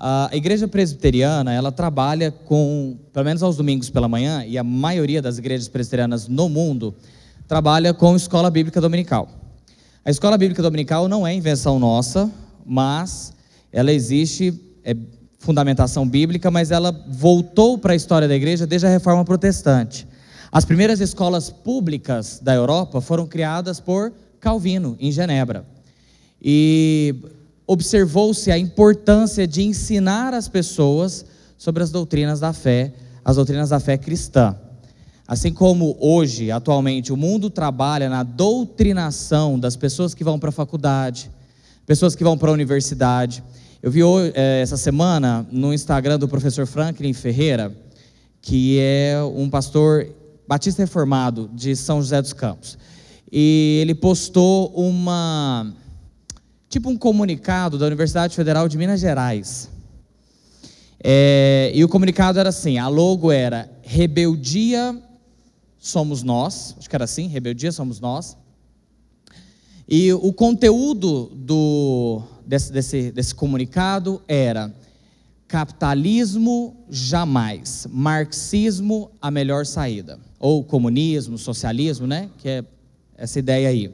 A igreja presbiteriana, ela trabalha com, pelo menos aos domingos pela manhã, e a maioria das igrejas presbiterianas no mundo trabalha com escola bíblica dominical. A escola bíblica dominical não é invenção nossa, mas ela existe, é fundamentação bíblica, mas ela voltou para a história da igreja desde a reforma protestante. As primeiras escolas públicas da Europa foram criadas por Calvino, em Genebra. E observou-se a importância de ensinar as pessoas sobre as doutrinas da fé, as doutrinas da fé cristã. Assim como hoje, atualmente, o mundo trabalha na doutrinação das pessoas que vão para a faculdade, pessoas que vão para a universidade. Eu vi é, essa semana no Instagram do professor Franklin Ferreira, que é um pastor batista reformado de São José dos Campos. E ele postou uma tipo um comunicado da Universidade Federal de Minas Gerais. É, e o comunicado era assim: a logo era Rebeldia somos nós, acho que era assim, Rebeldia somos nós. E o conteúdo do, desse, desse, desse comunicado era capitalismo jamais, marxismo a melhor saída, ou comunismo, socialismo, né? Que é essa ideia aí.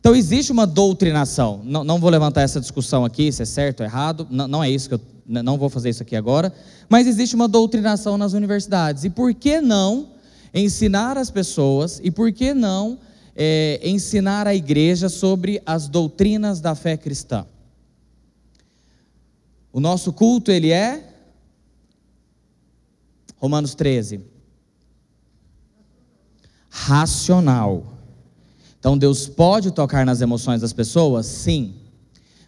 Então, existe uma doutrinação. Não, não, vou levantar essa discussão aqui, se é certo ou errado. Não, não é isso que eu. Não vou fazer isso aqui agora. Mas existe uma doutrinação nas universidades. E por que não ensinar as pessoas, e por que não é, ensinar a igreja sobre as doutrinas da fé cristã? O nosso culto, ele é. Romanos 13. Racional. Então Deus pode tocar nas emoções das pessoas? Sim.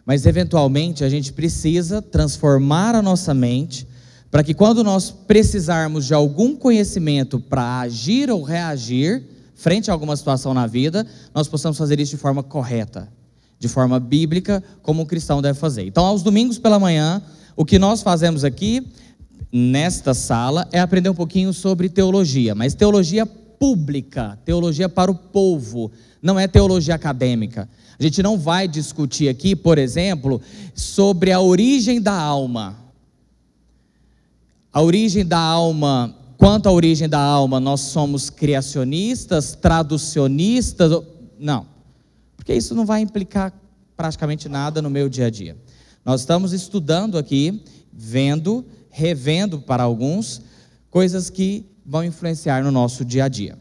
Mas eventualmente a gente precisa transformar a nossa mente para que quando nós precisarmos de algum conhecimento para agir ou reagir frente a alguma situação na vida, nós possamos fazer isso de forma correta, de forma bíblica, como um cristão deve fazer. Então, aos domingos pela manhã, o que nós fazemos aqui nesta sala é aprender um pouquinho sobre teologia, mas teologia pública, teologia para o povo não é teologia acadêmica. A gente não vai discutir aqui, por exemplo, sobre a origem da alma. A origem da alma, quanto à origem da alma, nós somos criacionistas, traducionistas? Não, porque isso não vai implicar praticamente nada no meu dia a dia. Nós estamos estudando aqui, vendo, revendo para alguns, coisas que vão influenciar no nosso dia a dia.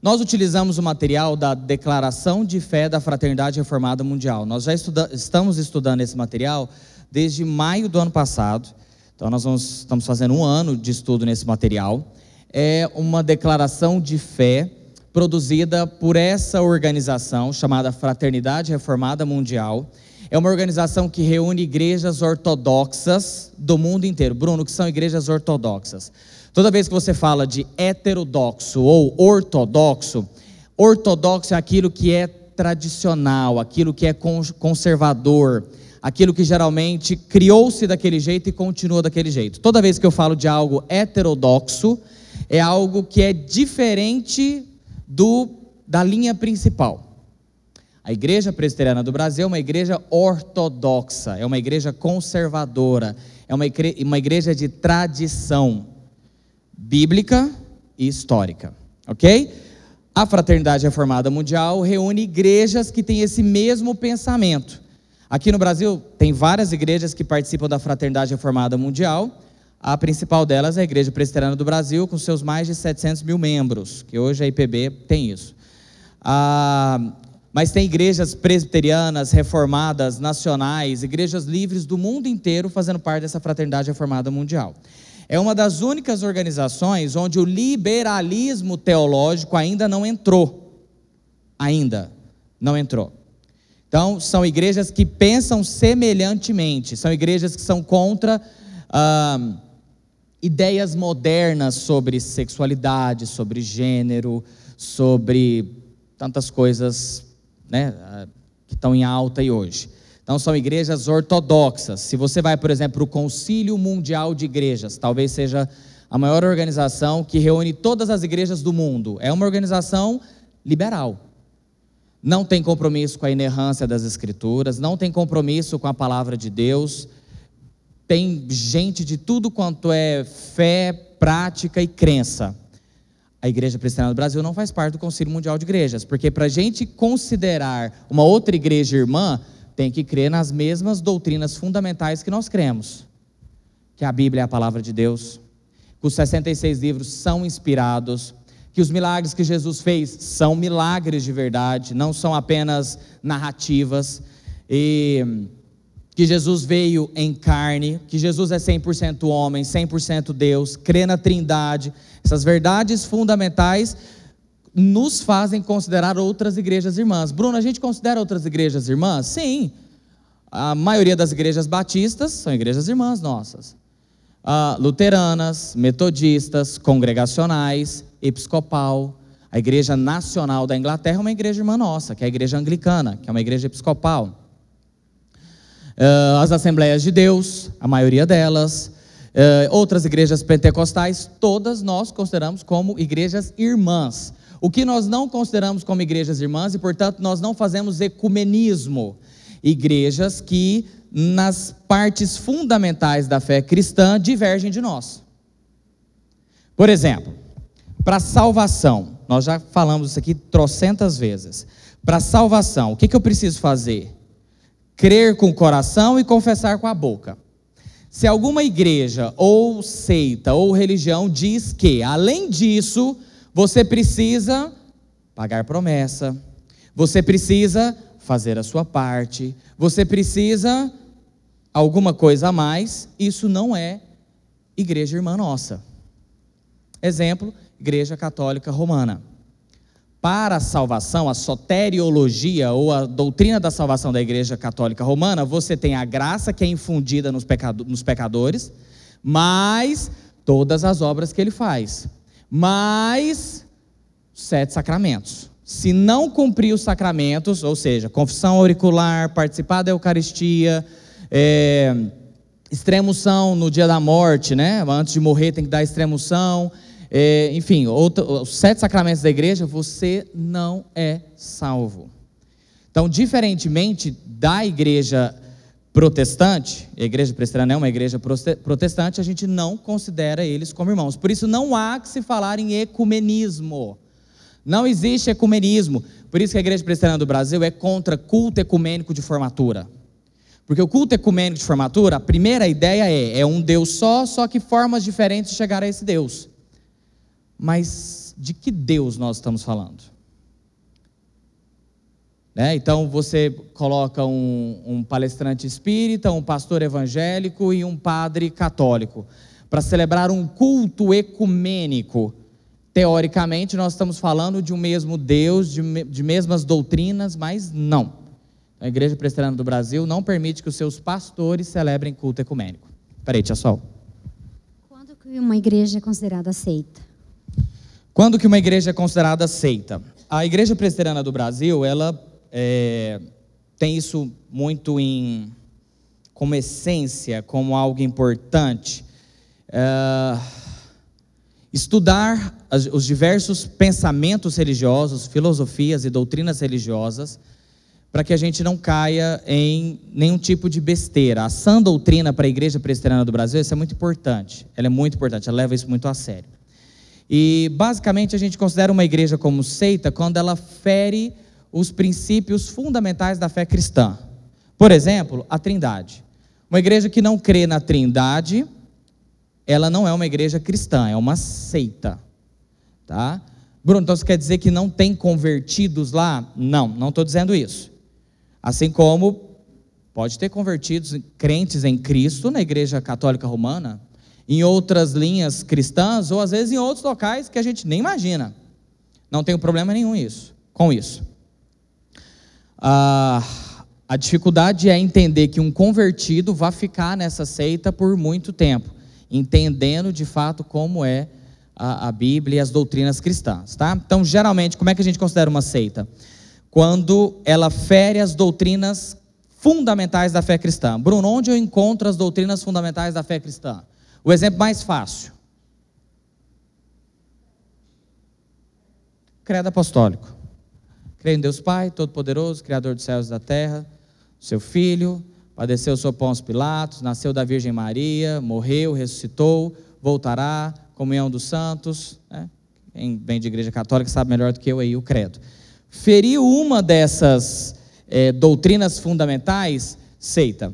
Nós utilizamos o material da Declaração de Fé da Fraternidade Reformada Mundial. Nós já estuda estamos estudando esse material desde maio do ano passado. Então, nós vamos, estamos fazendo um ano de estudo nesse material. É uma declaração de fé produzida por essa organização chamada Fraternidade Reformada Mundial. É uma organização que reúne igrejas ortodoxas do mundo inteiro. Bruno, que são igrejas ortodoxas? Toda vez que você fala de heterodoxo ou ortodoxo, ortodoxo é aquilo que é tradicional, aquilo que é conservador, aquilo que geralmente criou-se daquele jeito e continua daquele jeito. Toda vez que eu falo de algo heterodoxo, é algo que é diferente do da linha principal. A Igreja Presbiteriana do Brasil é uma igreja ortodoxa, é uma igreja conservadora, é uma igreja, uma igreja de tradição bíblica e histórica, ok? A Fraternidade Reformada Mundial reúne igrejas que têm esse mesmo pensamento. Aqui no Brasil, tem várias igrejas que participam da Fraternidade Reformada Mundial. A principal delas é a Igreja Presbiteriana do Brasil, com seus mais de 700 mil membros, que hoje a IPB tem isso. Ah, mas tem igrejas presbiterianas, reformadas, nacionais, igrejas livres do mundo inteiro fazendo parte dessa Fraternidade Reformada Mundial é uma das únicas organizações onde o liberalismo teológico ainda não entrou. Ainda não entrou. Então, são igrejas que pensam semelhantemente, são igrejas que são contra ah, ideias modernas sobre sexualidade, sobre gênero, sobre tantas coisas né, ah, que estão em alta aí hoje. Então são igrejas ortodoxas. Se você vai, por exemplo, para o Concílio Mundial de Igrejas, talvez seja a maior organização que reúne todas as igrejas do mundo. É uma organização liberal. Não tem compromisso com a inerrância das Escrituras, não tem compromisso com a palavra de Deus. tem gente de tudo quanto é fé, prática e crença. A Igreja Presbiteriana do Brasil não faz parte do Concílio Mundial de Igrejas, porque para a gente considerar uma outra igreja irmã, tem que crer nas mesmas doutrinas fundamentais que nós cremos. Que a Bíblia é a palavra de Deus, que os 66 livros são inspirados, que os milagres que Jesus fez são milagres de verdade, não são apenas narrativas, e que Jesus veio em carne, que Jesus é 100% homem, 100% Deus, crê na Trindade. Essas verdades fundamentais nos fazem considerar outras igrejas irmãs. Bruno, a gente considera outras igrejas irmãs? Sim. A maioria das igrejas batistas são igrejas irmãs nossas. Uh, luteranas, metodistas, congregacionais, episcopal. A Igreja Nacional da Inglaterra é uma igreja irmã nossa, que é a Igreja Anglicana, que é uma igreja episcopal. Uh, as Assembleias de Deus, a maioria delas. Uh, outras igrejas pentecostais, todas nós consideramos como igrejas irmãs. O que nós não consideramos como igrejas irmãs e, portanto, nós não fazemos ecumenismo. Igrejas que, nas partes fundamentais da fé cristã, divergem de nós. Por exemplo, para salvação, nós já falamos isso aqui trocentas vezes. Para salvação, o que, que eu preciso fazer? Crer com o coração e confessar com a boca. Se alguma igreja ou seita ou religião diz que, além disso, você precisa pagar promessa, você precisa fazer a sua parte, você precisa alguma coisa a mais, isso não é igreja irmã nossa. Exemplo, Igreja Católica Romana. Para a salvação, a soteriologia ou a doutrina da salvação da Igreja Católica Romana, você tem a graça que é infundida nos, nos pecadores, mais todas as obras que ele faz mais sete sacramentos. Se não cumprir os sacramentos, ou seja, confissão auricular, participar da Eucaristia, é, extremoção no dia da morte, né? Antes de morrer tem que dar extremoção. É, enfim, outro, os sete sacramentos da igreja, você não é salvo. Então, diferentemente da igreja protestante, a igreja presbiteriana é uma igreja protestante, a gente não considera eles como irmãos. Por isso não há que se falar em ecumenismo. Não existe ecumenismo. Por isso que a igreja presbiteriana do Brasil é contra culto ecumênico de formatura. Porque o culto ecumênico de formatura, a primeira ideia é, é um Deus só, só que formas diferentes de chegar a esse Deus. Mas de que Deus nós estamos falando? Né? Então você coloca um, um palestrante espírita, um pastor evangélico e um padre católico para celebrar um culto ecumênico. Teoricamente, nós estamos falando de um mesmo Deus, de, de mesmas doutrinas, mas não. A Igreja Presbiteriana do Brasil não permite que os seus pastores celebrem culto ecumênico. Peraí, tia Sol. Quando que uma igreja é considerada seita? Quando que uma igreja é considerada seita? A Igreja Presbiteriana do Brasil, ela é, tem isso muito em como essência, como algo importante. É, estudar os diversos pensamentos religiosos, filosofias e doutrinas religiosas, para que a gente não caia em nenhum tipo de besteira. A sã doutrina para a Igreja Presbiteriana do Brasil, isso é muito importante. Ela é muito importante, ela leva isso muito a sério. E basicamente a gente considera uma igreja como seita quando ela fere os princípios fundamentais da fé cristã. Por exemplo, a Trindade. Uma igreja que não crê na Trindade, ela não é uma igreja cristã, é uma seita. Tá? Bruno, então você quer dizer que não tem convertidos lá? Não, não estou dizendo isso. Assim como pode ter convertidos crentes em Cristo na igreja católica romana, em outras linhas cristãs, ou às vezes em outros locais que a gente nem imagina. Não tenho problema nenhum isso, com isso. A, a dificuldade é entender que um convertido vai ficar nessa seita por muito tempo, entendendo de fato como é a, a Bíblia e as doutrinas cristãs, tá? Então, geralmente, como é que a gente considera uma seita? Quando ela fere as doutrinas fundamentais da fé cristã. Bruno, onde eu encontro as doutrinas fundamentais da fé cristã? O exemplo mais fácil. Credo apostólico. Creio em Deus Pai, Todo-Poderoso, Criador dos céus e da terra, seu Filho, padeceu sob Pôncio Pilatos, nasceu da Virgem Maria, morreu, ressuscitou, voltará, comunhão dos santos, né? quem vem de igreja católica sabe melhor do que eu aí o credo. Feriu uma dessas é, doutrinas fundamentais, seita.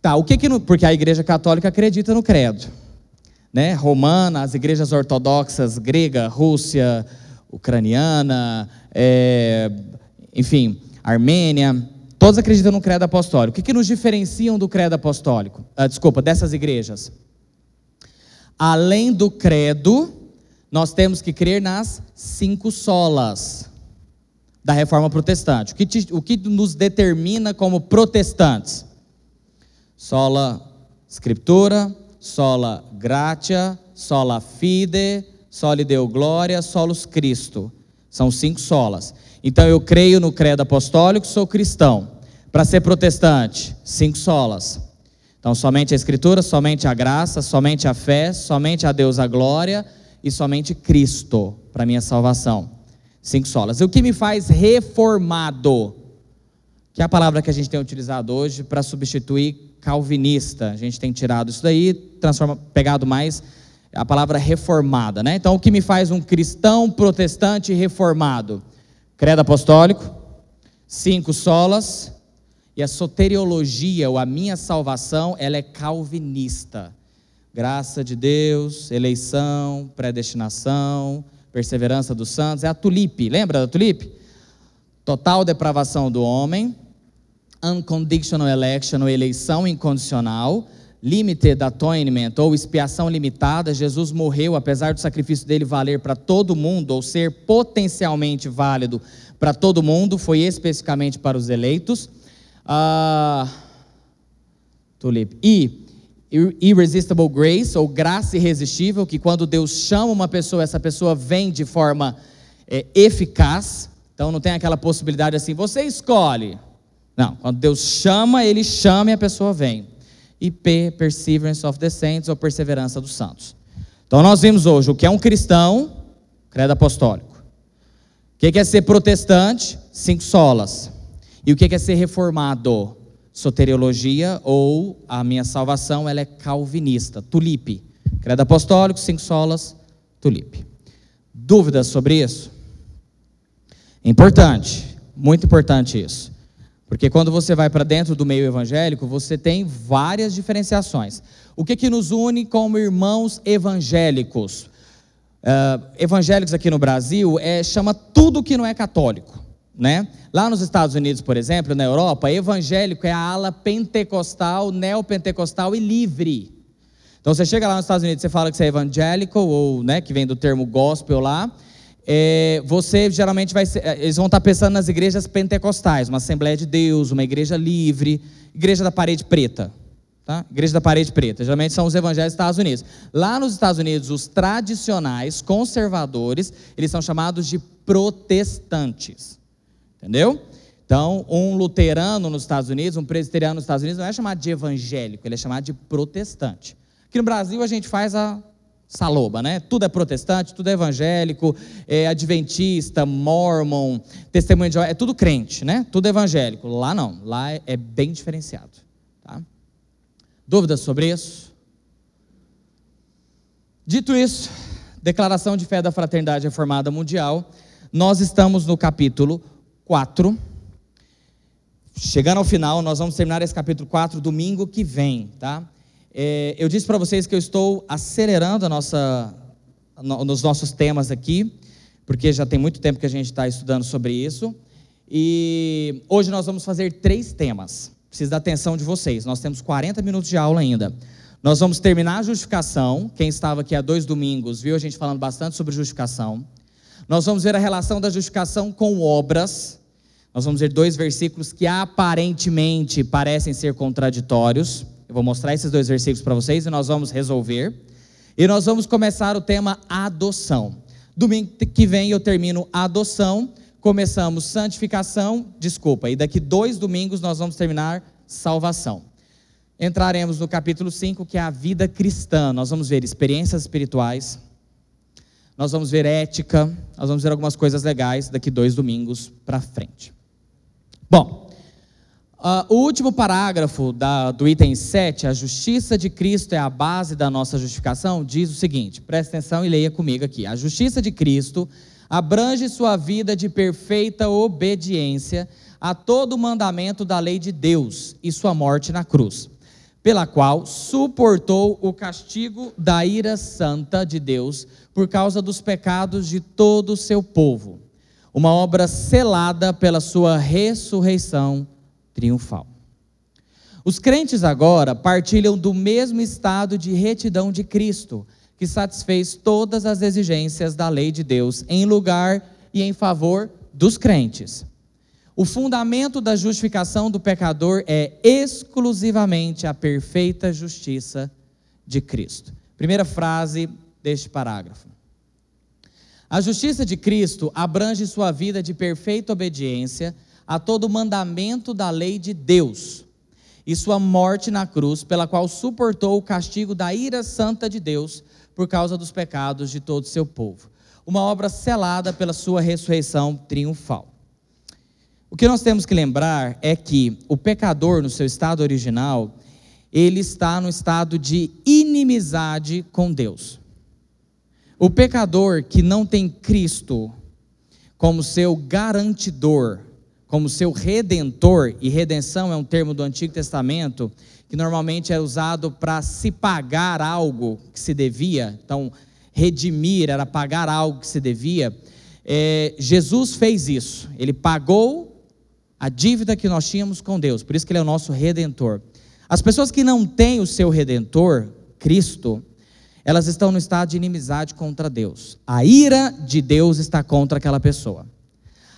Tá, o que que, porque a igreja católica acredita no credo, né? Romana, as igrejas ortodoxas, grega, Rússia, ucraniana, é, enfim, Armênia, todos acreditam no credo apostólico. O que, que nos diferenciam do credo apostólico? Ah, desculpa, dessas igrejas. Além do credo, nós temos que crer nas cinco solas da reforma protestante. O que, te, o que nos determina como protestantes? Sola Scriptura, sola gratia, sola fide, soli deu glória, solus Cristo. São cinco solas. Então eu creio no credo apostólico, sou cristão. Para ser protestante, cinco solas. Então somente a escritura, somente a graça, somente a fé, somente a Deus a glória e somente Cristo para minha salvação. Cinco solas. E o que me faz reformado? Que é a palavra que a gente tem utilizado hoje para substituir calvinista. A gente tem tirado isso daí, transforma, pegado mais a palavra reformada, né? Então, o que me faz um cristão protestante reformado? Credo apostólico, cinco solas, e a soteriologia, ou a minha salvação, ela é calvinista. Graça de Deus, eleição, predestinação, perseverança dos santos, é a tulipe, lembra da tulipe? Total depravação do homem, unconditional election, ou eleição incondicional, limited atonement ou expiação limitada, Jesus morreu, apesar do sacrifício dele valer para todo mundo, ou ser potencialmente válido para todo mundo, foi especificamente para os eleitos. Uh. E irresistible grace, ou graça irresistível, que quando Deus chama uma pessoa, essa pessoa vem de forma é, eficaz. Então não tem aquela possibilidade assim, você escolhe. Não, quando Deus chama, ele chama e a pessoa vem e P, Perseverance of the Saints, ou Perseverança dos Santos. Então nós vimos hoje o que é um cristão, credo apostólico. O que é ser protestante? Cinco solas. E o que é ser reformado? Soteriologia ou a minha salvação, ela é calvinista, tulipe. Credo apostólico, cinco solas, tulipe. Dúvidas sobre isso? Importante, muito importante isso. Porque quando você vai para dentro do meio evangélico, você tem várias diferenciações. O que, que nos une como irmãos evangélicos? Uh, evangélicos aqui no Brasil é, chama tudo que não é católico. Né? Lá nos Estados Unidos, por exemplo, na Europa, evangélico é a ala pentecostal, neopentecostal e livre. Então você chega lá nos Estados Unidos, você fala que você é evangélico, ou né, que vem do termo gospel lá, é, você geralmente vai ser, é, eles vão estar pensando nas igrejas pentecostais, uma Assembleia de Deus, uma igreja livre, igreja da parede preta. Tá? Igreja da parede preta, geralmente são os evangelhos dos Estados Unidos. Lá nos Estados Unidos, os tradicionais, conservadores, eles são chamados de protestantes. Entendeu? Então, um luterano nos Estados Unidos, um presbiteriano nos Estados Unidos, não é chamado de evangélico, ele é chamado de protestante. Aqui no Brasil, a gente faz a saloba, né? Tudo é protestante, tudo é evangélico, é adventista, mormon, testemunho de é tudo crente, né? Tudo evangélico. Lá não, lá é, bem diferenciado. Tá? Dúvidas sobre isso? Dito isso, declaração de fé da Fraternidade Reformada Mundial, nós estamos no capítulo 4. Chegando ao final, nós vamos terminar esse capítulo 4 domingo que vem, tá? É, eu disse para vocês que eu estou acelerando nossa, no, nos nossos temas aqui, porque já tem muito tempo que a gente está estudando sobre isso. E hoje nós vamos fazer três temas. Preciso da atenção de vocês. Nós temos 40 minutos de aula ainda. Nós vamos terminar a justificação. Quem estava aqui há dois domingos viu a gente falando bastante sobre justificação. Nós vamos ver a relação da justificação com obras. Nós vamos ver dois versículos que aparentemente parecem ser contraditórios. Eu vou mostrar esses dois versículos para vocês e nós vamos resolver. E nós vamos começar o tema adoção. Domingo que vem eu termino adoção, começamos santificação, desculpa, e daqui dois domingos nós vamos terminar salvação. Entraremos no capítulo 5, que é a vida cristã. Nós vamos ver experiências espirituais, nós vamos ver ética, nós vamos ver algumas coisas legais daqui dois domingos para frente. Bom, Uh, o último parágrafo da, do item 7, a justiça de Cristo é a base da nossa justificação, diz o seguinte: presta atenção e leia comigo aqui. A justiça de Cristo abrange sua vida de perfeita obediência a todo o mandamento da lei de Deus e sua morte na cruz, pela qual suportou o castigo da ira santa de Deus por causa dos pecados de todo o seu povo. Uma obra selada pela sua ressurreição triunfal. Os crentes agora partilham do mesmo estado de retidão de Cristo, que satisfez todas as exigências da lei de Deus em lugar e em favor dos crentes. O fundamento da justificação do pecador é exclusivamente a perfeita justiça de Cristo. Primeira frase deste parágrafo. A justiça de Cristo abrange sua vida de perfeita obediência a todo mandamento da lei de Deus e sua morte na cruz, pela qual suportou o castigo da ira santa de Deus por causa dos pecados de todo o seu povo. Uma obra selada pela sua ressurreição triunfal. O que nós temos que lembrar é que o pecador, no seu estado original, ele está no estado de inimizade com Deus. O pecador que não tem Cristo como seu garantidor, como seu redentor, e redenção é um termo do Antigo Testamento que normalmente é usado para se pagar algo que se devia, então, redimir era pagar algo que se devia. É, Jesus fez isso, ele pagou a dívida que nós tínhamos com Deus, por isso que ele é o nosso redentor. As pessoas que não têm o seu redentor, Cristo, elas estão no estado de inimizade contra Deus. A ira de Deus está contra aquela pessoa.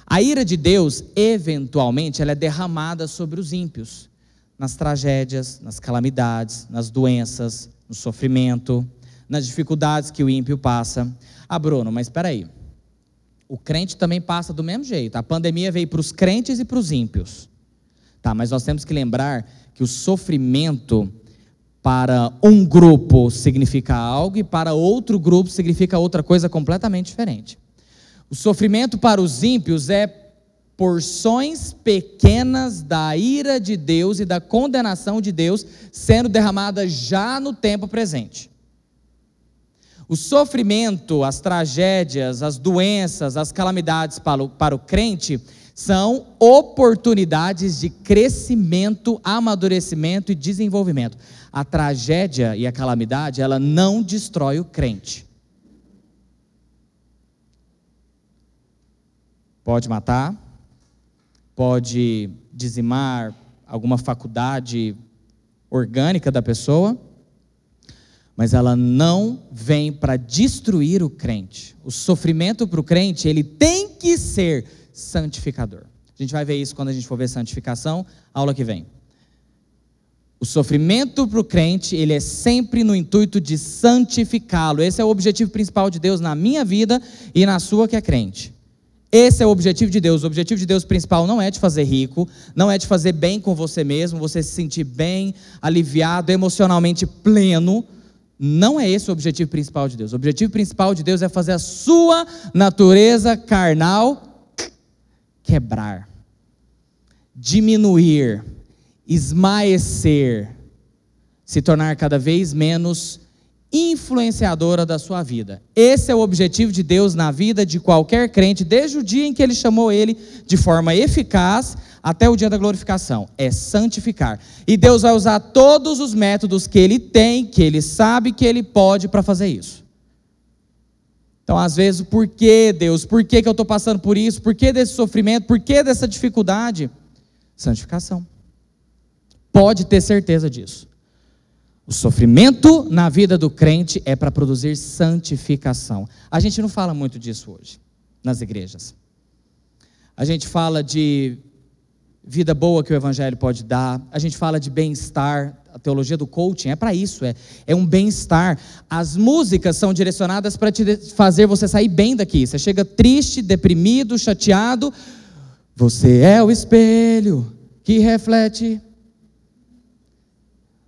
A ira de Deus, eventualmente, ela é derramada sobre os ímpios, nas tragédias, nas calamidades, nas doenças, no sofrimento, nas dificuldades que o ímpio passa. Ah, Bruno, mas espera aí. O crente também passa do mesmo jeito. A pandemia veio para os crentes e para os ímpios. Tá, mas nós temos que lembrar que o sofrimento para um grupo significa algo e para outro grupo significa outra coisa completamente diferente. O sofrimento para os ímpios é porções pequenas da ira de Deus e da condenação de Deus sendo derramada já no tempo presente. O sofrimento, as tragédias, as doenças, as calamidades para o, para o crente são oportunidades de crescimento, amadurecimento e desenvolvimento. A tragédia e a calamidade, ela não destrói o crente. Pode matar, pode dizimar alguma faculdade orgânica da pessoa, mas ela não vem para destruir o crente. O sofrimento para o crente, ele tem que ser santificador. A gente vai ver isso quando a gente for ver santificação, aula que vem. O sofrimento para o crente, ele é sempre no intuito de santificá-lo. Esse é o objetivo principal de Deus na minha vida e na sua que é crente. Esse é o objetivo de Deus. O objetivo de Deus principal não é te fazer rico, não é te fazer bem com você mesmo, você se sentir bem, aliviado, emocionalmente pleno. Não é esse o objetivo principal de Deus. O objetivo principal de Deus é fazer a sua natureza carnal quebrar, diminuir, esmaecer, se tornar cada vez menos influenciadora da sua vida. Esse é o objetivo de Deus na vida de qualquer crente, desde o dia em que ele chamou ele de forma eficaz até o dia da glorificação. É santificar. E Deus vai usar todos os métodos que ele tem, que ele sabe que ele pode para fazer isso. Então, às vezes, por que Deus? Por que, que eu estou passando por isso? Por que desse sofrimento? Por que dessa dificuldade? Santificação. Pode ter certeza disso. O sofrimento na vida do crente é para produzir santificação. A gente não fala muito disso hoje nas igrejas. A gente fala de vida boa que o evangelho pode dar, a gente fala de bem-estar, a teologia do coaching é para isso, é, é um bem-estar. As músicas são direcionadas para te fazer você sair bem daqui. Você chega triste, deprimido, chateado, você é o espelho que reflete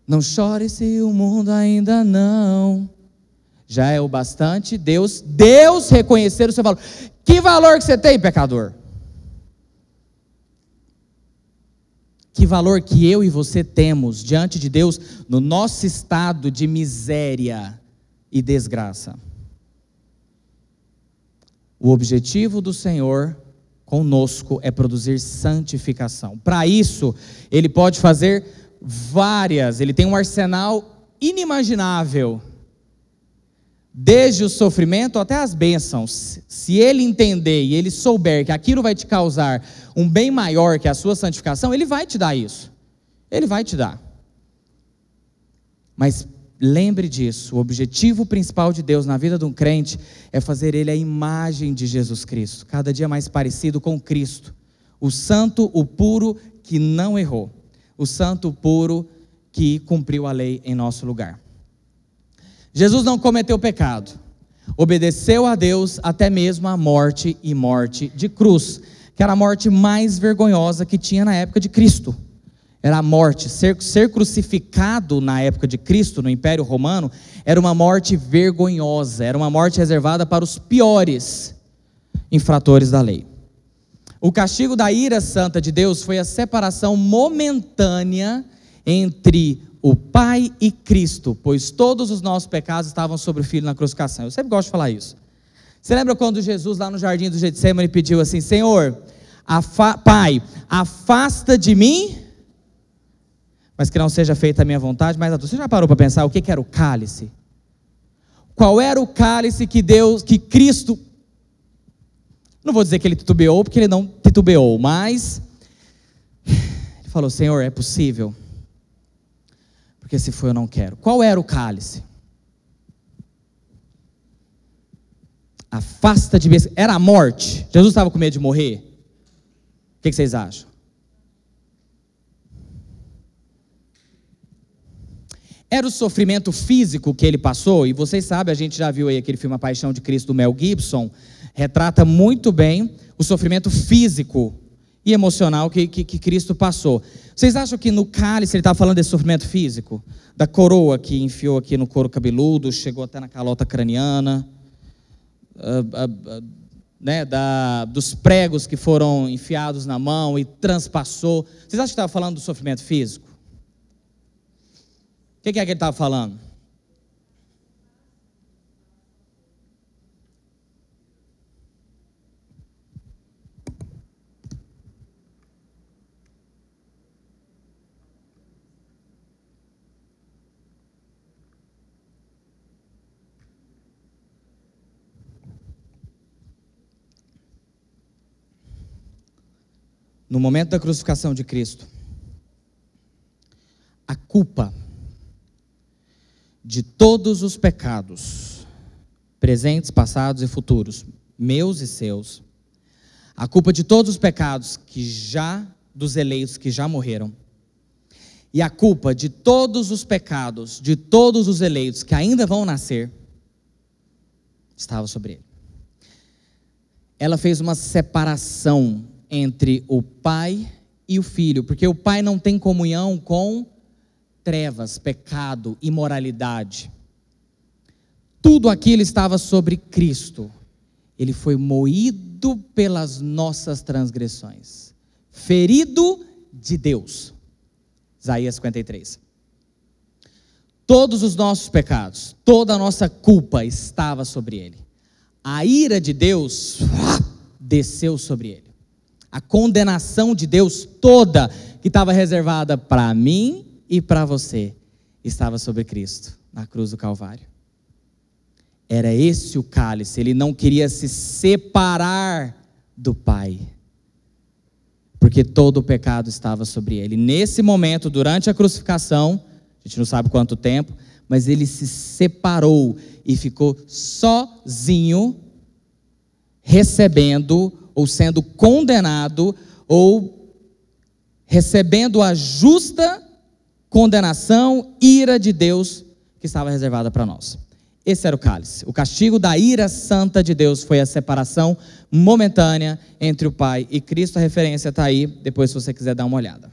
não chore se o mundo ainda não. Já é o bastante Deus, Deus reconhecer o seu valor. Que valor que você tem, pecador? Que valor que eu e você temos diante de Deus no nosso estado de miséria e desgraça. O objetivo do Senhor conosco é produzir santificação. Para isso, ele pode fazer várias, ele tem um arsenal inimaginável. Desde o sofrimento até as bênçãos. Se ele entender e ele souber que aquilo vai te causar um bem maior que a sua santificação, ele vai te dar isso. Ele vai te dar. Mas Lembre disso, o objetivo principal de Deus na vida de um crente é fazer ele a imagem de Jesus Cristo, cada dia mais parecido com Cristo, o santo, o puro que não errou, o santo, puro que cumpriu a lei em nosso lugar. Jesus não cometeu pecado, obedeceu a Deus até mesmo a morte e morte de cruz, que era a morte mais vergonhosa que tinha na época de Cristo era a morte. Ser, ser crucificado na época de Cristo, no Império Romano, era uma morte vergonhosa, era uma morte reservada para os piores infratores da lei. O castigo da ira santa de Deus foi a separação momentânea entre o Pai e Cristo, pois todos os nossos pecados estavam sobre o Filho na crucificação. Eu sempre gosto de falar isso. Você lembra quando Jesus, lá no jardim do Getsemane, pediu assim: Senhor, afa Pai, afasta de mim mas que não seja feita a minha vontade, mas a tua. Você já parou para pensar o que, que era o cálice? Qual era o cálice que Deus, que Cristo. Não vou dizer que ele titubeou, porque ele não titubeou, mas. Ele falou: Senhor, é possível? Porque se for, eu não quero. Qual era o cálice? Afasta de mim. Era a morte. Jesus estava com medo de morrer? O que, que vocês acham? Era o sofrimento físico que ele passou, e vocês sabem, a gente já viu aí aquele filme A Paixão de Cristo do Mel Gibson, retrata muito bem o sofrimento físico e emocional que, que, que Cristo passou. Vocês acham que no cálice ele estava falando desse sofrimento físico? Da coroa que enfiou aqui no couro cabeludo, chegou até na calota craniana, uh, uh, uh, né, da, dos pregos que foram enfiados na mão e transpassou. Vocês acham que estava falando do sofrimento físico? que, que é que ele estava falando? No momento da crucificação de Cristo, a culpa de todos os pecados, presentes, passados e futuros, meus e seus, a culpa de todos os pecados que já dos eleitos que já morreram, e a culpa de todos os pecados de todos os eleitos que ainda vão nascer, estava sobre ele. Ela fez uma separação entre o pai e o filho, porque o pai não tem comunhão com trevas, pecado, imoralidade. Tudo aquilo estava sobre Cristo. Ele foi moído pelas nossas transgressões, ferido de Deus. Isaías 53. Todos os nossos pecados, toda a nossa culpa estava sobre ele. A ira de Deus desceu sobre ele. A condenação de Deus toda que estava reservada para mim e para você estava sobre Cristo, na cruz do Calvário. Era esse o cálice, ele não queria se separar do Pai, porque todo o pecado estava sobre ele. Nesse momento, durante a crucificação, a gente não sabe quanto tempo, mas ele se separou e ficou sozinho, recebendo ou sendo condenado ou recebendo a justa condenação, ira de Deus que estava reservada para nós. Esse era o cálice. O castigo da ira santa de Deus foi a separação momentânea entre o Pai e Cristo. A referência está aí, depois, se você quiser dar uma olhada.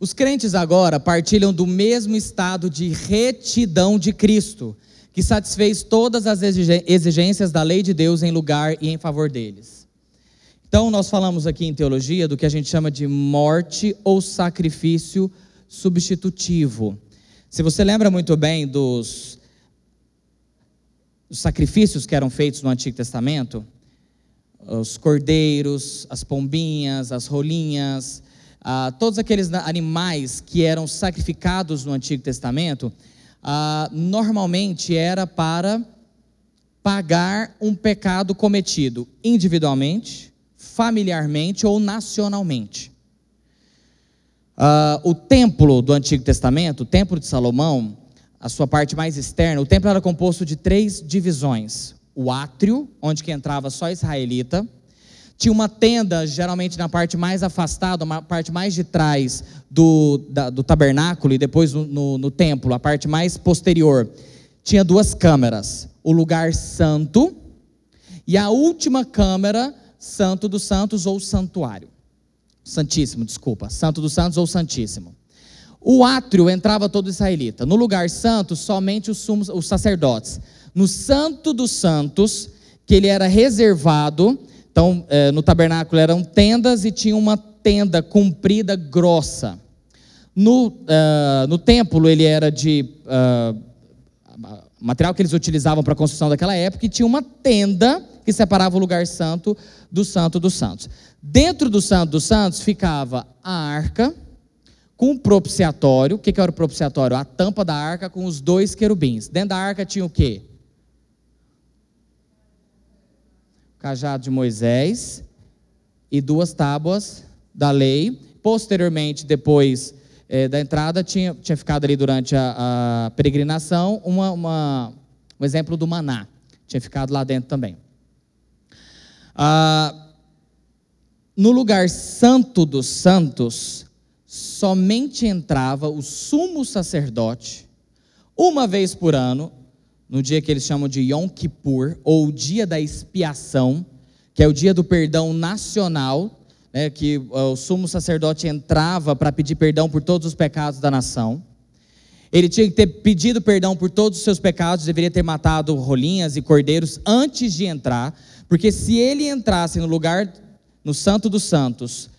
Os crentes agora partilham do mesmo estado de retidão de Cristo, que satisfez todas as exigências da lei de Deus em lugar e em favor deles. Então, nós falamos aqui em teologia do que a gente chama de morte ou sacrifício substitutivo. Se você lembra muito bem dos, dos sacrifícios que eram feitos no Antigo Testamento, os cordeiros, as pombinhas, as rolinhas, ah, todos aqueles animais que eram sacrificados no Antigo Testamento, ah, normalmente era para pagar um pecado cometido individualmente, familiarmente ou nacionalmente. Ah, o templo do Antigo Testamento, o templo de Salomão, a sua parte mais externa, o templo era composto de três divisões: o átrio, onde que entrava só israelita, tinha uma tenda, geralmente na parte mais afastada, uma parte mais de trás do, da, do tabernáculo e depois no, no, no templo, a parte mais posterior. Tinha duas câmeras: o lugar santo e a última câmara, Santo dos Santos ou Santuário. Santíssimo, desculpa. Santo dos Santos ou Santíssimo. O átrio entrava todo israelita. No lugar santo, somente os, sumos, os sacerdotes. No Santo dos Santos, que ele era reservado então, é, no tabernáculo eram tendas e tinha uma tenda comprida, grossa. No, uh, no templo, ele era de uh, material que eles utilizavam para a construção daquela época, e tinha uma tenda que separava o lugar santo do santo dos santos. Dentro do santo dos santos ficava a arca com o propiciatório. O que, que era o propiciatório? A tampa da arca com os dois querubins. Dentro da arca tinha o quê? Cajado de Moisés e duas tábuas da lei. Posteriormente, depois é, da entrada, tinha, tinha ficado ali durante a, a peregrinação uma, uma, um exemplo do maná. Tinha ficado lá dentro também. Ah, no lugar santo dos santos, somente entrava o sumo sacerdote, uma vez por ano, no dia que eles chamam de Yom Kippur, ou dia da expiação, que é o dia do perdão nacional, né, que o sumo sacerdote entrava para pedir perdão por todos os pecados da nação. Ele tinha que ter pedido perdão por todos os seus pecados, deveria ter matado rolinhas e cordeiros antes de entrar, porque se ele entrasse no lugar, no Santo dos Santos,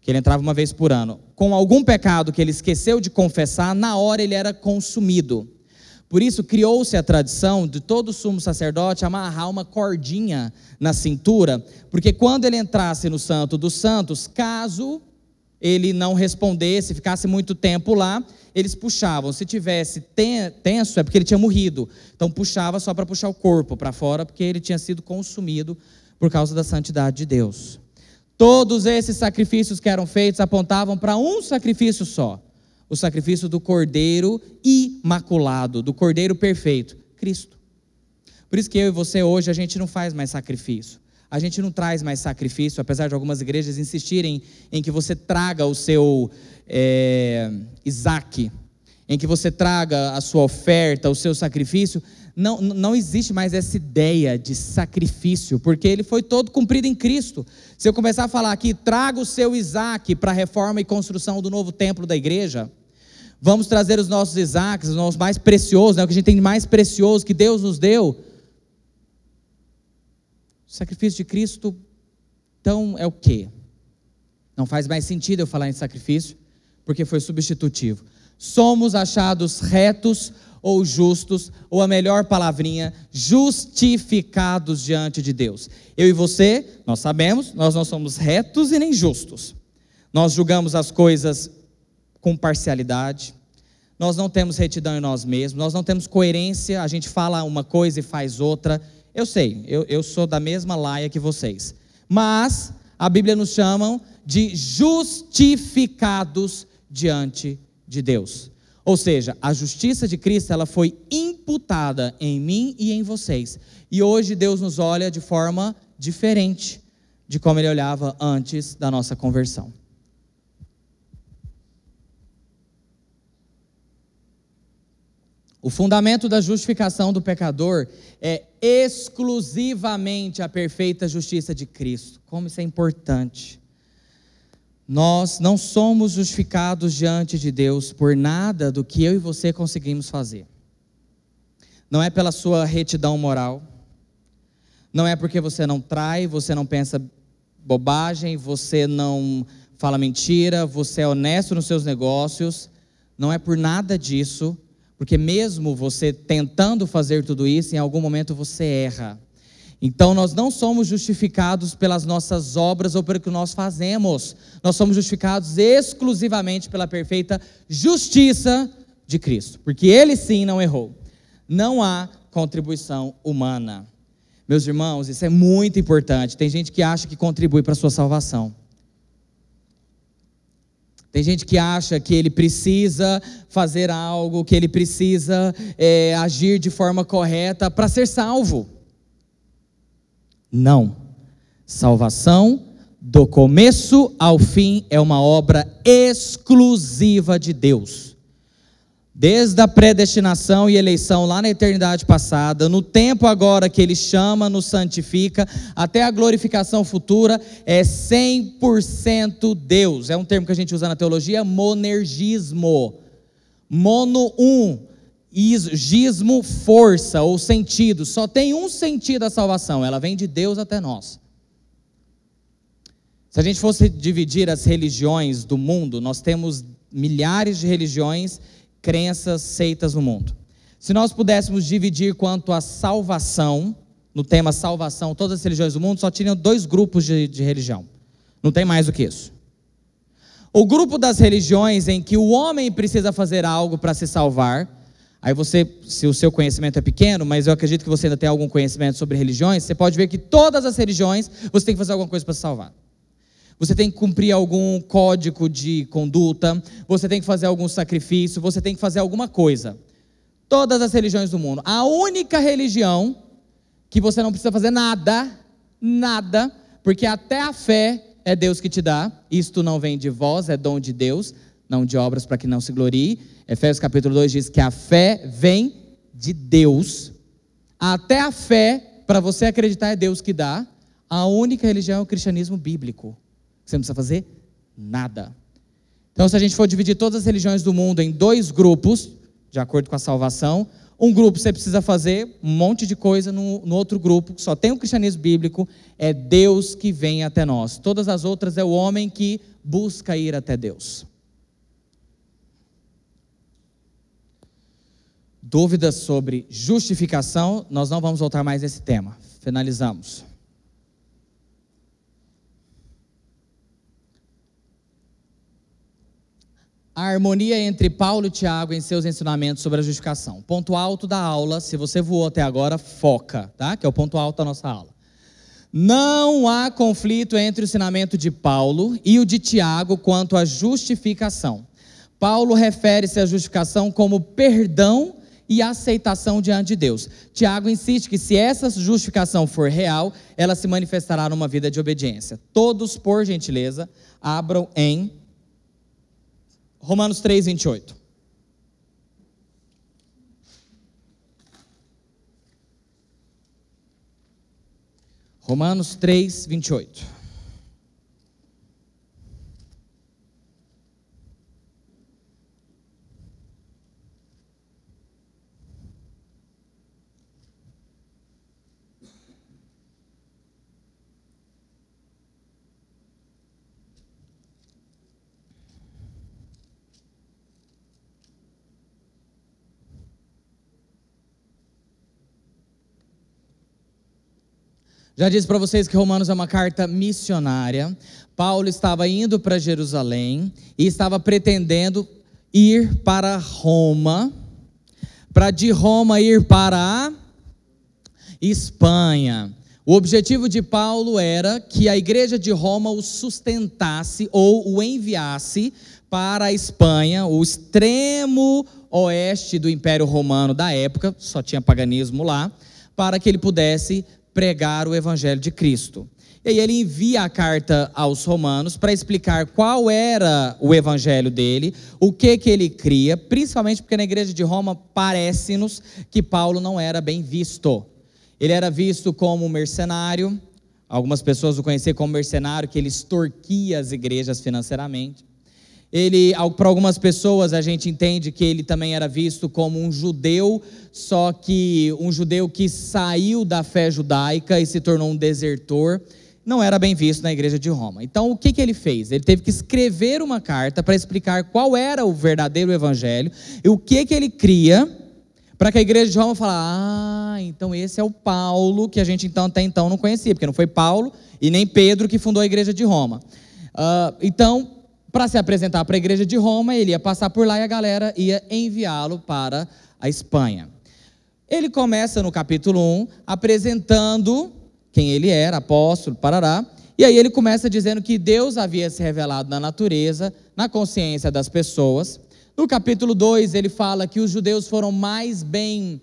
que ele entrava uma vez por ano, com algum pecado que ele esqueceu de confessar, na hora ele era consumido. Por isso criou-se a tradição de todo sumo sacerdote amarrar uma cordinha na cintura, porque quando ele entrasse no Santo dos Santos, caso ele não respondesse, ficasse muito tempo lá, eles puxavam. Se tivesse tenso, é porque ele tinha morrido. Então puxava só para puxar o corpo para fora, porque ele tinha sido consumido por causa da santidade de Deus. Todos esses sacrifícios que eram feitos apontavam para um sacrifício só o sacrifício do cordeiro imaculado, do cordeiro perfeito, Cristo. Por isso que eu e você hoje a gente não faz mais sacrifício. A gente não traz mais sacrifício, apesar de algumas igrejas insistirem em que você traga o seu é, Isaac, em que você traga a sua oferta, o seu sacrifício. Não, não existe mais essa ideia de sacrifício, porque ele foi todo cumprido em Cristo. Se eu começar a falar aqui, traga o seu Isaac para a reforma e construção do novo templo da igreja, Vamos trazer os nossos Isaques, os nossos mais preciosos, né, o que a gente tem mais precioso que Deus nos deu. O sacrifício de Cristo, então, é o quê? Não faz mais sentido eu falar em sacrifício, porque foi substitutivo. Somos achados retos ou justos, ou a melhor palavrinha, justificados diante de Deus. Eu e você, nós sabemos, nós não somos retos e nem justos. Nós julgamos as coisas com parcialidade. Nós não temos retidão em nós mesmos, nós não temos coerência, a gente fala uma coisa e faz outra. Eu sei, eu, eu sou da mesma laia que vocês. Mas a Bíblia nos chama de justificados diante de Deus. Ou seja, a justiça de Cristo ela foi imputada em mim e em vocês. E hoje Deus nos olha de forma diferente de como ele olhava antes da nossa conversão. O fundamento da justificação do pecador é exclusivamente a perfeita justiça de Cristo. Como isso é importante. Nós não somos justificados diante de Deus por nada do que eu e você conseguimos fazer. Não é pela sua retidão moral. Não é porque você não trai, você não pensa bobagem, você não fala mentira, você é honesto nos seus negócios. Não é por nada disso, porque mesmo você tentando fazer tudo isso, em algum momento você erra. Então nós não somos justificados pelas nossas obras ou pelo que nós fazemos. Nós somos justificados exclusivamente pela perfeita justiça de Cristo, porque ele sim não errou. Não há contribuição humana. Meus irmãos, isso é muito importante. Tem gente que acha que contribui para a sua salvação. Tem gente que acha que ele precisa fazer algo, que ele precisa é, agir de forma correta para ser salvo. Não. Salvação, do começo ao fim, é uma obra exclusiva de Deus. Desde a predestinação e eleição lá na eternidade passada, no tempo agora que Ele chama, nos santifica, até a glorificação futura, é 100% Deus. É um termo que a gente usa na teologia, monergismo. Mono um, gismo, força ou sentido. Só tem um sentido a salvação, ela vem de Deus até nós. Se a gente fosse dividir as religiões do mundo, nós temos milhares de religiões, crenças, seitas no mundo. Se nós pudéssemos dividir quanto à salvação, no tema salvação, todas as religiões do mundo só tinham dois grupos de, de religião. Não tem mais do que isso. O grupo das religiões em que o homem precisa fazer algo para se salvar, Aí você, se o seu conhecimento é pequeno, mas eu acredito que você ainda tem algum conhecimento sobre religiões, você pode ver que todas as religiões você tem que fazer alguma coisa para se salvar. Você tem que cumprir algum código de conduta, você tem que fazer algum sacrifício, você tem que fazer alguma coisa. Todas as religiões do mundo. A única religião que você não precisa fazer nada, nada, porque até a fé é Deus que te dá, isto não vem de vós, é dom de Deus não de obras para que não se glorie. Efésios capítulo 2 diz que a fé vem de Deus. Até a fé, para você acreditar, é Deus que dá. A única religião é o cristianismo bíblico. Você não precisa fazer nada. Então, se a gente for dividir todas as religiões do mundo em dois grupos, de acordo com a salvação, um grupo você precisa fazer um monte de coisa, no, no, outro grupo só tem o cristianismo bíblico, é Deus que vem até nós. Todas as outras é o homem que busca ir até Deus. dúvidas sobre justificação, nós não vamos voltar mais nesse tema. Finalizamos. A harmonia entre Paulo e Tiago em seus ensinamentos sobre a justificação. Ponto alto da aula, se você voou até agora, foca, tá? Que é o ponto alto da nossa aula. Não há conflito entre o ensinamento de Paulo e o de Tiago quanto à justificação. Paulo refere-se à justificação como perdão e aceitação diante de Deus. Tiago insiste que se essa justificação for real, ela se manifestará numa vida de obediência. Todos, por gentileza, abram em Romanos 3, 28. Romanos 3, 28. Já disse para vocês que Romanos é uma carta missionária. Paulo estava indo para Jerusalém e estava pretendendo ir para Roma, para de Roma ir para a Espanha. O objetivo de Paulo era que a igreja de Roma o sustentasse ou o enviasse para a Espanha, o extremo oeste do Império Romano da época, só tinha paganismo lá, para que ele pudesse pregar o evangelho de Cristo. E aí ele envia a carta aos romanos para explicar qual era o evangelho dele, o que que ele cria, principalmente porque na igreja de Roma parece-nos que Paulo não era bem visto. Ele era visto como mercenário, algumas pessoas o conheciam como mercenário, que ele extorquia as igrejas financeiramente. Ele, para algumas pessoas, a gente entende que ele também era visto como um judeu, só que um judeu que saiu da fé judaica e se tornou um desertor. não era bem visto na igreja de Roma. Então, o que, que ele fez? Ele teve que escrever uma carta para explicar qual era o verdadeiro evangelho e o que, que ele cria para que a igreja de Roma falasse: ah, então esse é o Paulo que a gente então, até então não conhecia, porque não foi Paulo e nem Pedro que fundou a igreja de Roma. Uh, então, para se apresentar para a igreja de Roma, ele ia passar por lá e a galera ia enviá-lo para a Espanha. Ele começa no capítulo 1 apresentando quem ele era, apóstolo, parará. E aí ele começa dizendo que Deus havia se revelado na natureza, na consciência das pessoas. No capítulo 2, ele fala que os judeus foram mais bem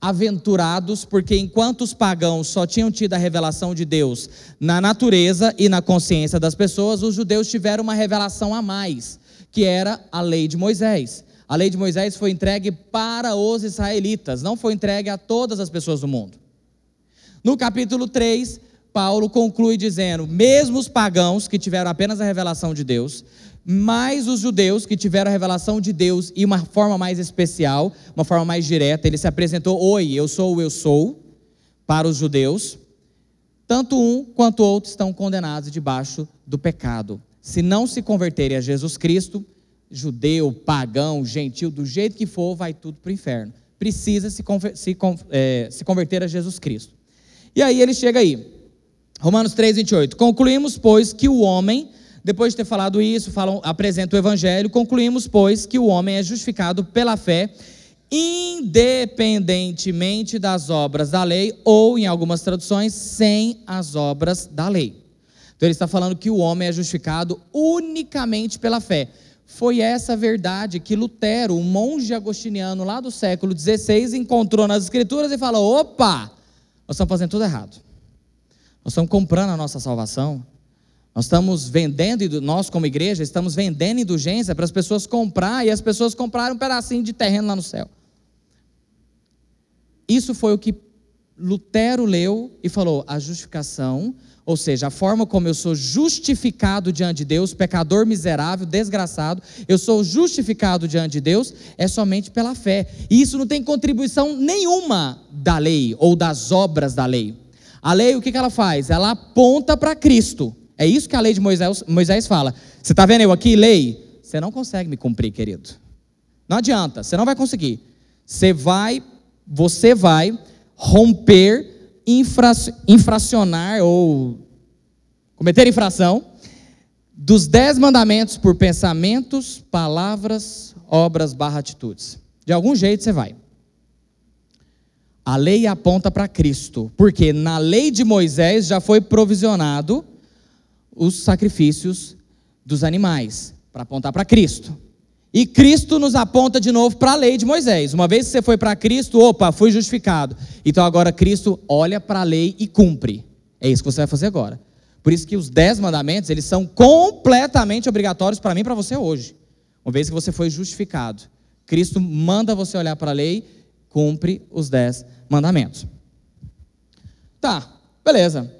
aventurados, porque enquanto os pagãos só tinham tido a revelação de Deus na natureza e na consciência das pessoas, os judeus tiveram uma revelação a mais, que era a lei de Moisés. A lei de Moisés foi entregue para os israelitas, não foi entregue a todas as pessoas do mundo. No capítulo 3, Paulo conclui dizendo: mesmo os pagãos que tiveram apenas a revelação de Deus, mais os judeus que tiveram a revelação de Deus e uma forma mais especial, uma forma mais direta, ele se apresentou: Oi, eu sou o eu sou, para os judeus. Tanto um quanto outro estão condenados debaixo do pecado. Se não se converterem a Jesus Cristo, judeu, pagão, gentil, do jeito que for, vai tudo para o inferno. Precisa se, se, é, se converter a Jesus Cristo. E aí ele chega aí. Romanos 3, 28. Concluímos, pois, que o homem depois de ter falado isso, falam, apresenta o evangelho, concluímos, pois, que o homem é justificado pela fé, independentemente das obras da lei, ou, em algumas traduções, sem as obras da lei. Então ele está falando que o homem é justificado unicamente pela fé. Foi essa verdade que Lutero, um monge agostiniano lá do século XVI, encontrou nas escrituras e falou: opa, nós estamos fazendo tudo errado. Nós estamos comprando a nossa salvação nós estamos vendendo, nós como igreja, estamos vendendo indulgência para as pessoas comprar e as pessoas compraram um pedacinho de terreno lá no céu. Isso foi o que Lutero leu e falou: a justificação, ou seja, a forma como eu sou justificado diante de Deus, pecador miserável, desgraçado, eu sou justificado diante de Deus, é somente pela fé. E isso não tem contribuição nenhuma da lei ou das obras da lei. A lei, o que ela faz? Ela aponta para Cristo. É isso que a lei de Moisés, Moisés fala. Você está vendo eu aqui, lei? Você não consegue me cumprir, querido. Não adianta, você não vai conseguir. Você vai, você vai romper, infra, infracionar ou cometer infração dos dez mandamentos por pensamentos, palavras, obras barra atitudes. De algum jeito você vai. A lei aponta para Cristo, porque na lei de Moisés já foi provisionado os sacrifícios dos animais, para apontar para Cristo. E Cristo nos aponta de novo para a lei de Moisés. Uma vez que você foi para Cristo, opa, fui justificado. Então agora Cristo olha para a lei e cumpre. É isso que você vai fazer agora. Por isso que os dez mandamentos, eles são completamente obrigatórios para mim e para você hoje. Uma vez que você foi justificado. Cristo manda você olhar para a lei, cumpre os dez mandamentos. Tá, beleza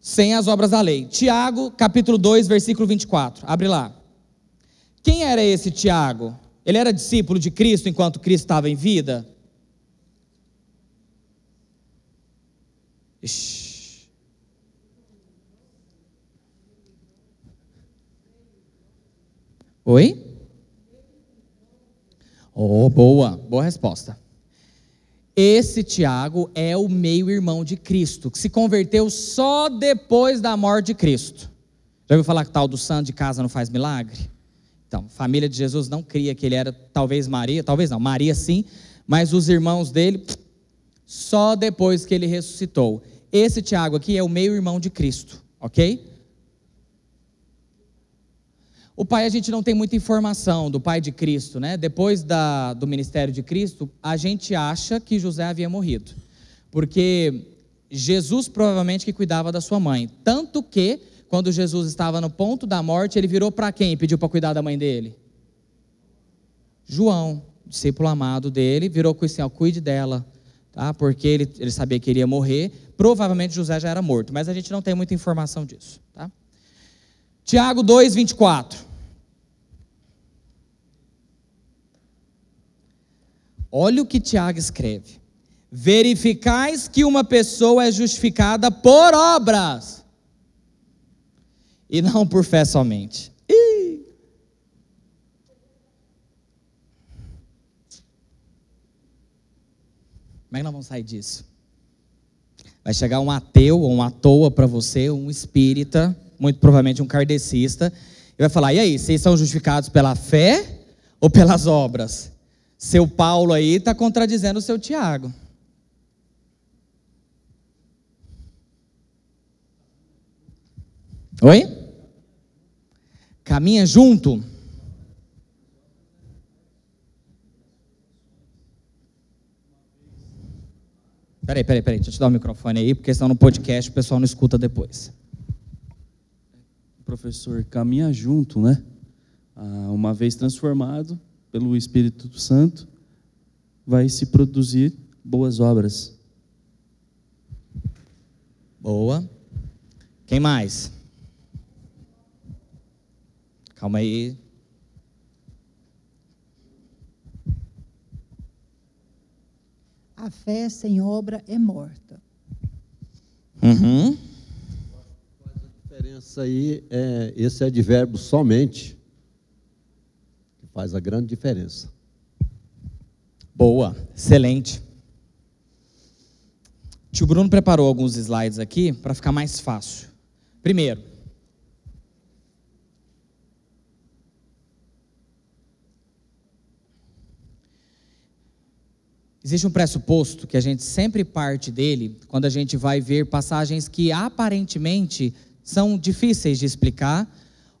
sem as obras da lei. Tiago, capítulo 2, versículo 24. Abre lá. Quem era esse Tiago? Ele era discípulo de Cristo enquanto Cristo estava em vida? Ixi. Oi? Oh, boa, boa resposta. Esse Tiago é o meio-irmão de Cristo, que se converteu só depois da morte de Cristo. Já ouviu falar que tal do santo de casa não faz milagre? Então, a família de Jesus não cria que ele era talvez Maria, talvez não, Maria sim, mas os irmãos dele, só depois que ele ressuscitou. Esse Tiago aqui é o meio-irmão de Cristo, ok? O pai, a gente não tem muita informação do pai de Cristo, né? Depois da, do ministério de Cristo, a gente acha que José havia morrido. Porque Jesus provavelmente que cuidava da sua mãe. Tanto que, quando Jesus estava no ponto da morte, ele virou para quem e pediu para cuidar da mãe dele? João, discípulo amado dele, virou com assim, ó, cuide dela, tá? Porque ele, ele sabia que iria morrer. Provavelmente José já era morto, mas a gente não tem muita informação disso, tá? Tiago 2, 24. Olha o que Tiago escreve. verificais que uma pessoa é justificada por obras e não por fé somente. Ih. Como é que nós vamos sair disso? Vai chegar um ateu ou uma toa para você, um espírita, muito provavelmente um kardecista, e vai falar: e aí, vocês são justificados pela fé ou pelas obras? Seu Paulo aí está contradizendo o seu Tiago. Oi? Caminha junto? Peraí, peraí, peraí, deixa eu te dar o microfone aí, porque senão no podcast o pessoal não escuta depois. Professor, caminha junto, né? Ah, uma vez transformado pelo Espírito Santo, vai se produzir boas obras. Boa. Quem mais? Calma aí. A fé sem obra é morta. Uhum. A diferença aí é esse advérbio somente faz a grande diferença. Boa, excelente. Tio Bruno preparou alguns slides aqui para ficar mais fácil. Primeiro, Existe um pressuposto que a gente sempre parte dele quando a gente vai ver passagens que aparentemente são difíceis de explicar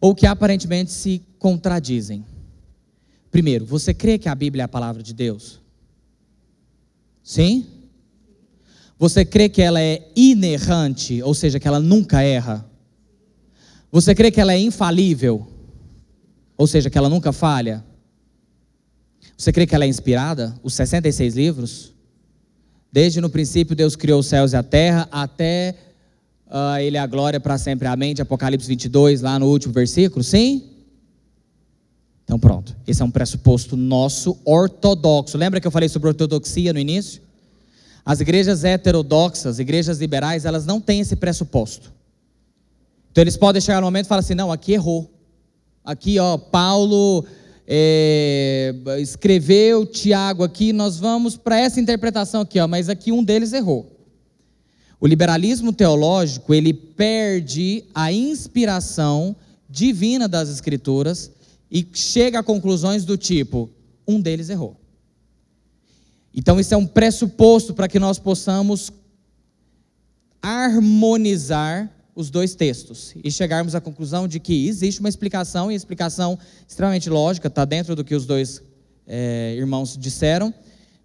ou que aparentemente se contradizem. Primeiro, você crê que a Bíblia é a palavra de Deus? Sim? Você crê que ela é inerrante, ou seja, que ela nunca erra? Você crê que ela é infalível, ou seja, que ela nunca falha? Você crê que ela é inspirada? Os 66 livros? Desde no princípio Deus criou os céus e a terra, até uh, Ele é a glória para sempre. Amém. De Apocalipse 22, lá no último versículo? Sim? Então pronto. Esse é um pressuposto nosso ortodoxo. Lembra que eu falei sobre ortodoxia no início? As igrejas heterodoxas, igrejas liberais, elas não têm esse pressuposto. Então eles podem chegar no momento e falar assim: não, aqui errou. Aqui, ó, Paulo é, escreveu Tiago aqui, nós vamos para essa interpretação aqui, ó, mas aqui um deles errou. O liberalismo teológico, ele perde a inspiração divina das escrituras e chega a conclusões do tipo, um deles errou. Então isso é um pressuposto para que nós possamos harmonizar os dois textos e chegarmos à conclusão de que existe uma explicação, e explicação extremamente lógica, está dentro do que os dois é, irmãos disseram,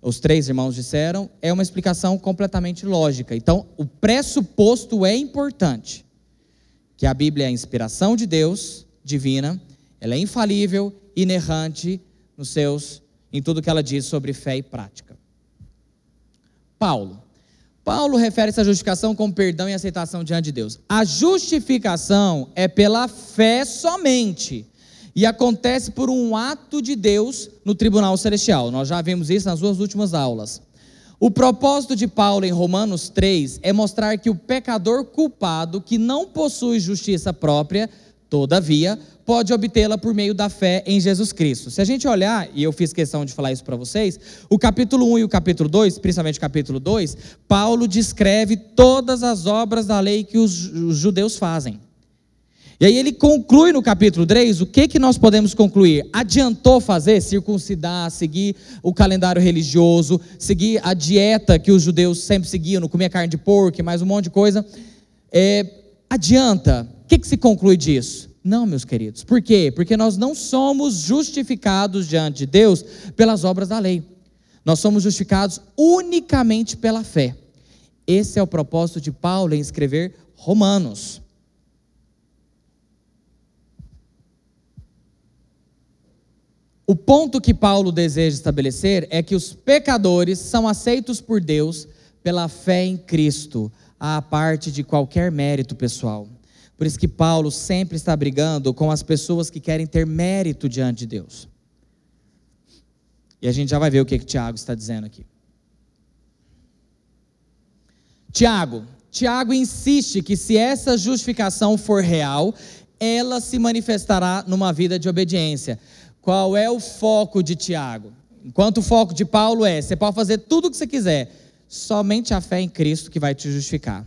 os três irmãos disseram, é uma explicação completamente lógica. Então, o pressuposto é importante, que a Bíblia é a inspiração de Deus, divina, ela é infalível, inerrante nos seus, em tudo que ela diz sobre fé e prática. Paulo. Paulo refere essa justificação como perdão e aceitação diante de Deus. A justificação é pela fé somente e acontece por um ato de Deus no tribunal celestial. Nós já vimos isso nas duas últimas aulas. O propósito de Paulo em Romanos 3 é mostrar que o pecador culpado que não possui justiça própria, todavia, pode obtê-la por meio da fé em Jesus Cristo. Se a gente olhar, e eu fiz questão de falar isso para vocês, o capítulo 1 e o capítulo 2, principalmente o capítulo 2, Paulo descreve todas as obras da lei que os, judeus fazem. E aí ele conclui no capítulo 3, o que, que nós podemos concluir? Adiantou fazer? Circuncidar, seguir o calendário religioso, seguir a dieta que os judeus sempre seguiam, não comer carne de porco, mais um monte de coisa. É, adianta. O que, que se conclui disso? Não, meus queridos. Por quê? Porque nós não somos justificados diante de Deus pelas obras da lei. Nós somos justificados unicamente pela fé. Esse é o propósito de Paulo em escrever Romanos. O ponto que Paulo deseja estabelecer é que os pecadores são aceitos por Deus pela fé em Cristo, à parte de qualquer mérito pessoal. Por isso que Paulo sempre está brigando com as pessoas que querem ter mérito diante de Deus. E a gente já vai ver o que, que Tiago está dizendo aqui. Tiago, Tiago insiste que se essa justificação for real, ela se manifestará numa vida de obediência. Qual é o foco de Tiago? Enquanto o foco de Paulo é: você pode fazer tudo o que você quiser, somente a fé em Cristo que vai te justificar.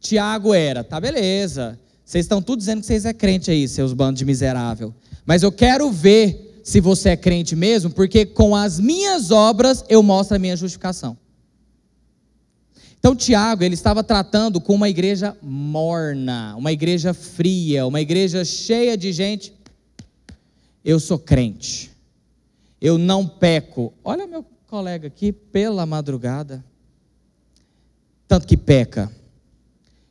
Tiago era, tá beleza, vocês estão tudo dizendo que vocês é crente aí, seus bandos de miserável. Mas eu quero ver se você é crente mesmo, porque com as minhas obras eu mostro a minha justificação. Então Tiago, ele estava tratando com uma igreja morna, uma igreja fria, uma igreja cheia de gente. Eu sou crente. Eu não peco. Olha meu colega aqui pela madrugada. Tanto que peca.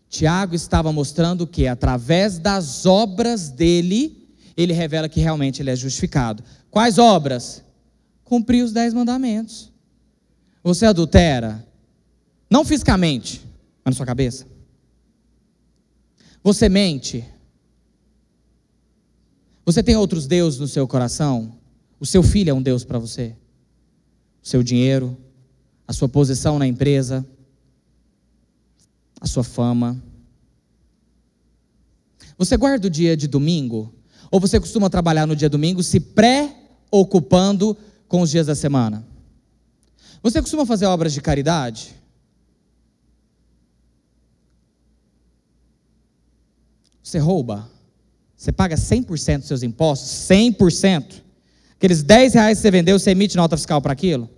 Tiago estava mostrando que através das obras dele, ele revela que realmente ele é justificado. Quais obras? Cumprir os dez mandamentos. Você adultera? Não fisicamente, mas na sua cabeça. Você mente. Você tem outros deuses no seu coração? O seu filho é um Deus para você? O seu dinheiro, a sua posição na empresa, a sua fama. Você guarda o dia de domingo? Ou você costuma trabalhar no dia domingo se pré-ocupando com os dias da semana? Você costuma fazer obras de caridade? Você rouba? Você paga 100% dos seus impostos? 100%? Aqueles 10 reais que você vendeu, você emite nota fiscal para aquilo?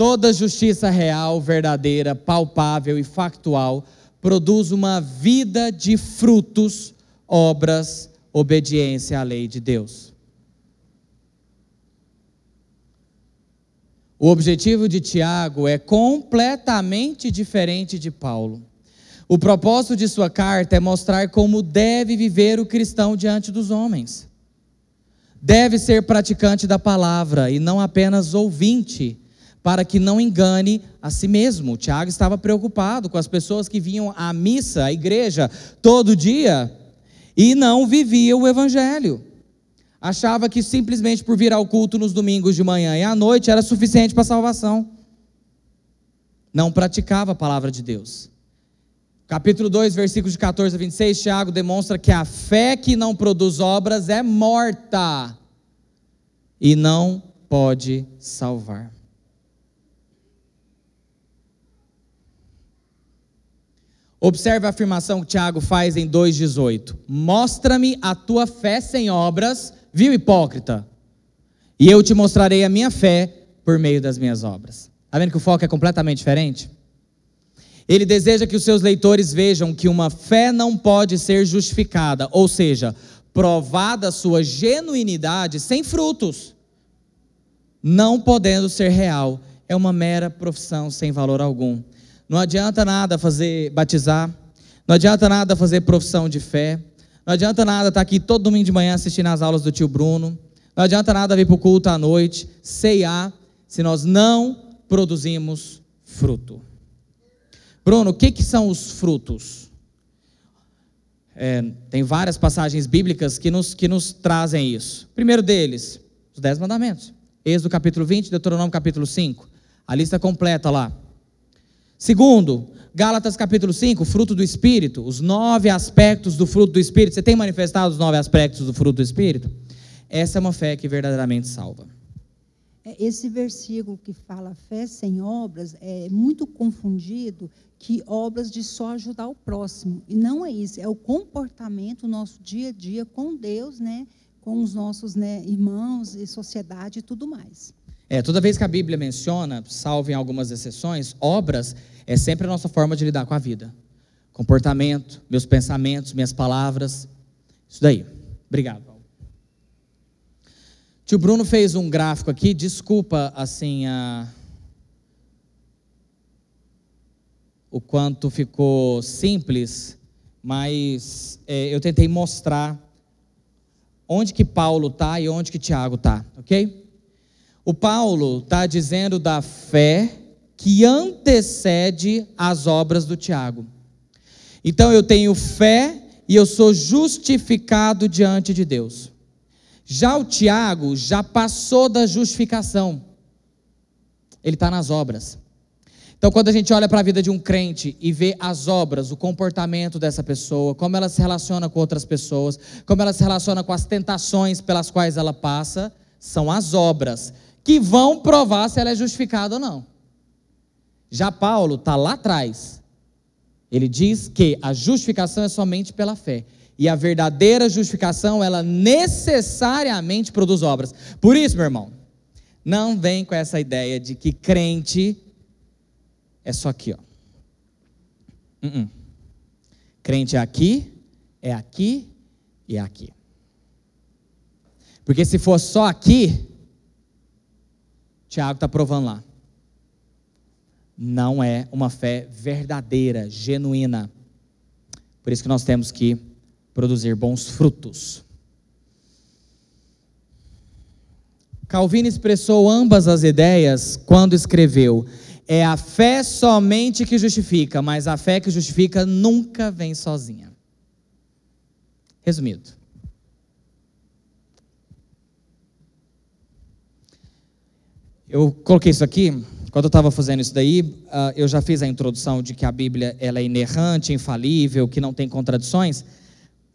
Toda justiça real, verdadeira, palpável e factual produz uma vida de frutos, obras, obediência à lei de Deus. O objetivo de Tiago é completamente diferente de Paulo. O propósito de sua carta é mostrar como deve viver o cristão diante dos homens. Deve ser praticante da palavra e não apenas ouvinte, para que não engane a si mesmo. Tiago estava preocupado com as pessoas que vinham à missa, à igreja, todo dia e não viviam o evangelho achava que simplesmente por vir ao culto nos domingos de manhã e à noite era suficiente para a salvação. Não praticava a palavra de Deus. Capítulo 2, versículos de 14 a 26, Tiago demonstra que a fé que não produz obras é morta e não pode salvar. Observe a afirmação que Tiago faz em 2,18: Mostra-me a tua fé sem obras, Viu, hipócrita? E eu te mostrarei a minha fé por meio das minhas obras. Está vendo que o foco é completamente diferente? Ele deseja que os seus leitores vejam que uma fé não pode ser justificada, ou seja, provada sua genuinidade sem frutos, não podendo ser real. É uma mera profissão sem valor algum. Não adianta nada fazer batizar, não adianta nada fazer profissão de fé, não adianta nada estar aqui todo domingo de manhã assistindo as aulas do tio Bruno. Não adianta nada vir para o culto à noite, ceiar, se nós não produzimos fruto. Bruno, o que, que são os frutos? É, tem várias passagens bíblicas que nos, que nos trazem isso. primeiro deles, os Dez Mandamentos. Êxodo capítulo 20, Deuteronômio capítulo 5. A lista completa lá. Segundo, Gálatas capítulo 5, fruto do Espírito, os nove aspectos do fruto do Espírito. Você tem manifestado os nove aspectos do fruto do Espírito? Essa é uma fé que verdadeiramente salva. É, esse versículo que fala fé sem obras é muito confundido que obras de só ajudar o próximo. E não é isso, é o comportamento, o nosso dia a dia com Deus, né? com os nossos né, irmãos e sociedade e tudo mais. É, toda vez que a Bíblia menciona, salvo em algumas exceções, obras é sempre a nossa forma de lidar com a vida. Comportamento, meus pensamentos, minhas palavras. Isso daí. Obrigado. Tio Bruno fez um gráfico aqui, desculpa assim a o quanto ficou simples, mas é, eu tentei mostrar onde que Paulo está e onde que Tiago está, ok? O Paulo está dizendo da fé que antecede as obras do Tiago. Então eu tenho fé e eu sou justificado diante de Deus. Já o Tiago já passou da justificação. Ele está nas obras. Então, quando a gente olha para a vida de um crente e vê as obras, o comportamento dessa pessoa, como ela se relaciona com outras pessoas, como ela se relaciona com as tentações pelas quais ela passa, são as obras que vão provar se ela é justificada ou não. Já Paulo está lá atrás. Ele diz que a justificação é somente pela fé. E a verdadeira justificação, ela necessariamente produz obras. Por isso, meu irmão, não vem com essa ideia de que crente é só aqui, ó. Uh -uh. Crente é aqui, é aqui e é aqui. Porque se for só aqui, Tiago está provando lá. Não é uma fé verdadeira, genuína. Por isso que nós temos que produzir bons frutos. Calvino expressou ambas as ideias quando escreveu: é a fé somente que justifica, mas a fé que justifica nunca vem sozinha. Resumido. Eu coloquei isso aqui, quando eu estava fazendo isso daí, ah, eu já fiz a introdução de que a Bíblia ela é inerrante, infalível, que não tem contradições,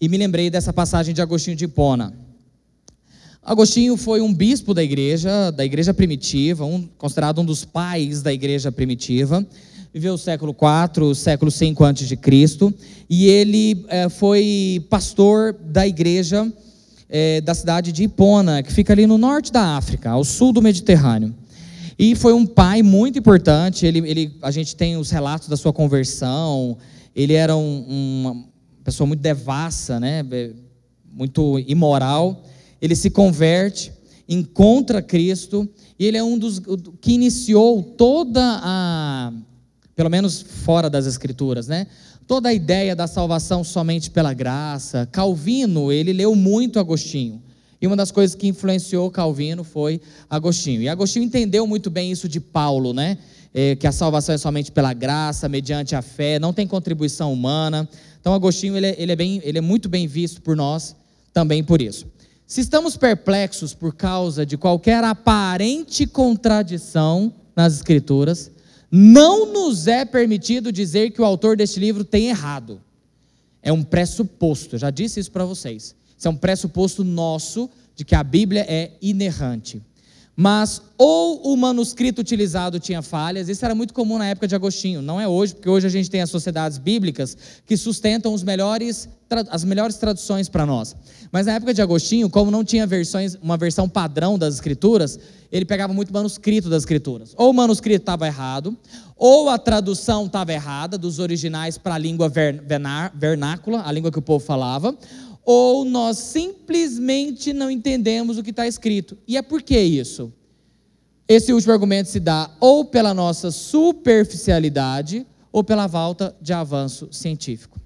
e me lembrei dessa passagem de Agostinho de Hipona. Agostinho foi um bispo da igreja, da igreja primitiva, um, considerado um dos pais da igreja primitiva. Viveu o século IV, século V a.C. E ele é, foi pastor da igreja é, da cidade de Hipona, que fica ali no norte da África, ao sul do Mediterrâneo. E foi um pai muito importante. Ele, ele, a gente tem os relatos da sua conversão. Ele era um, uma pessoa muito devassa, né? muito imoral ele se converte, encontra Cristo, e ele é um dos que iniciou toda a, pelo menos fora das Escrituras, né? Toda a ideia da salvação somente pela graça. Calvino, ele leu muito Agostinho. E uma das coisas que influenciou Calvino foi Agostinho. E Agostinho entendeu muito bem isso de Paulo, né? É, que a salvação é somente pela graça, mediante a fé, não tem contribuição humana. Então, Agostinho ele é, ele é, bem, ele é muito bem visto por nós também por isso. Se estamos perplexos por causa de qualquer aparente contradição nas Escrituras, não nos é permitido dizer que o autor deste livro tem errado. É um pressuposto, já disse isso para vocês. Isso é um pressuposto nosso de que a Bíblia é inerrante. Mas ou o manuscrito utilizado tinha falhas, isso era muito comum na época de Agostinho, não é hoje, porque hoje a gente tem as sociedades bíblicas que sustentam melhores, as melhores traduções para nós. Mas na época de Agostinho, como não tinha versões, uma versão padrão das escrituras, ele pegava muito manuscrito das escrituras. Ou o manuscrito estava errado, ou a tradução estava errada dos originais para a língua vernácula, a língua que o povo falava, ou nós simplesmente não entendemos o que está escrito. E é por que isso? Esse último argumento se dá ou pela nossa superficialidade ou pela falta de avanço científico.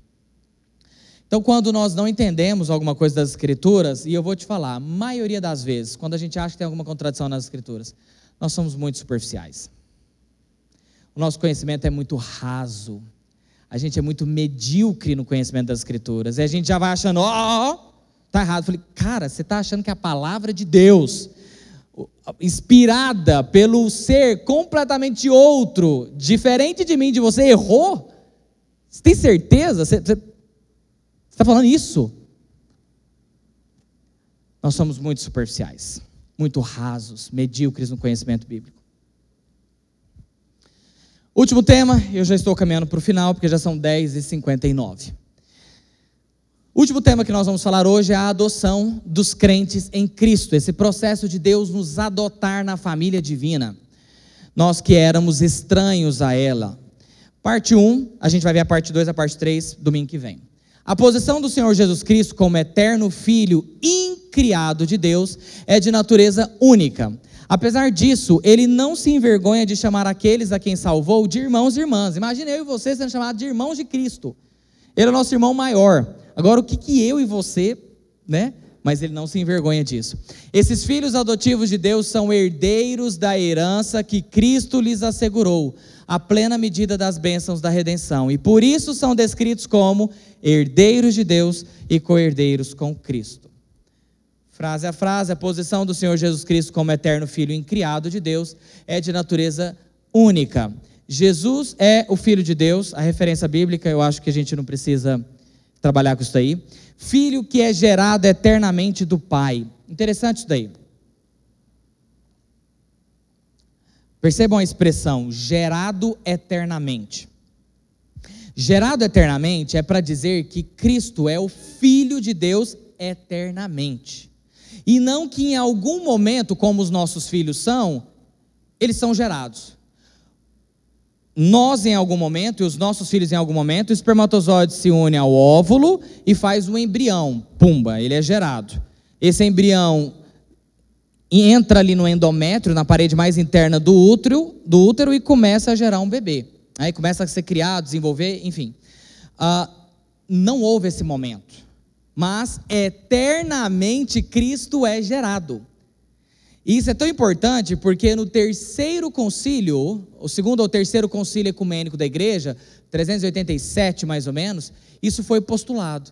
Então, quando nós não entendemos alguma coisa das Escrituras, e eu vou te falar, a maioria das vezes, quando a gente acha que tem alguma contradição nas Escrituras, nós somos muito superficiais. O nosso conhecimento é muito raso a gente é muito medíocre no conhecimento das Escrituras. E a gente já vai achando, ó, ó tá errado. Eu falei, cara, você está achando que a palavra de Deus, inspirada pelo ser completamente outro, diferente de mim, de você, errou? Você tem certeza? Você está falando isso? Nós somos muito superficiais, muito rasos, medíocres no conhecimento bíblico. Último tema, eu já estou caminhando para o final, porque já são 10h59. Último tema que nós vamos falar hoje é a adoção dos crentes em Cristo, esse processo de Deus nos adotar na família divina. Nós que éramos estranhos a ela. Parte 1, a gente vai ver a parte 2 a parte 3 domingo que vem. A posição do Senhor Jesus Cristo como eterno Filho incriado de Deus é de natureza única. Apesar disso, ele não se envergonha de chamar aqueles a quem salvou de irmãos e irmãs. Imagine eu e você sendo chamados de irmãos de Cristo. Ele é o nosso irmão maior. Agora, o que, que eu e você, né? Mas ele não se envergonha disso. Esses filhos adotivos de Deus são herdeiros da herança que Cristo lhes assegurou, a plena medida das bênçãos da redenção. E por isso são descritos como herdeiros de Deus e co-herdeiros com Cristo. Frase a frase, a posição do Senhor Jesus Cristo como eterno Filho incriado de Deus é de natureza única. Jesus é o Filho de Deus, a referência bíblica, eu acho que a gente não precisa trabalhar com isso daí. Filho que é gerado eternamente do Pai. Interessante isso daí. Percebam a expressão gerado eternamente. Gerado eternamente é para dizer que Cristo é o Filho de Deus eternamente. E não que em algum momento, como os nossos filhos são, eles são gerados nós em algum momento, e os nossos filhos em algum momento, o espermatozoide se une ao óvulo e faz um embrião. Pumba, ele é gerado. Esse embrião entra ali no endométrio, na parede mais interna do útero, do útero e começa a gerar um bebê. Aí começa a ser criado, desenvolver, enfim. Ah, não houve esse momento, mas eternamente Cristo é gerado. Isso é tão importante porque no terceiro concílio, o segundo ou terceiro concílio ecumênico da igreja, 387 mais ou menos, isso foi postulado.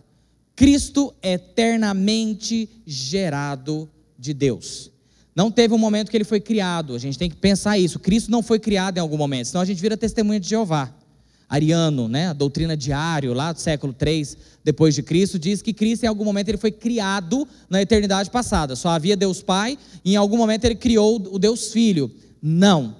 Cristo eternamente gerado de Deus. Não teve um momento que ele foi criado, a gente tem que pensar isso. Cristo não foi criado em algum momento, senão a gente vira testemunha de Jeová ariano, né, a doutrina diário, lá do século 3 depois de Cristo, diz que Cristo em algum momento ele foi criado na eternidade passada. Só havia Deus Pai e em algum momento ele criou o Deus Filho. Não.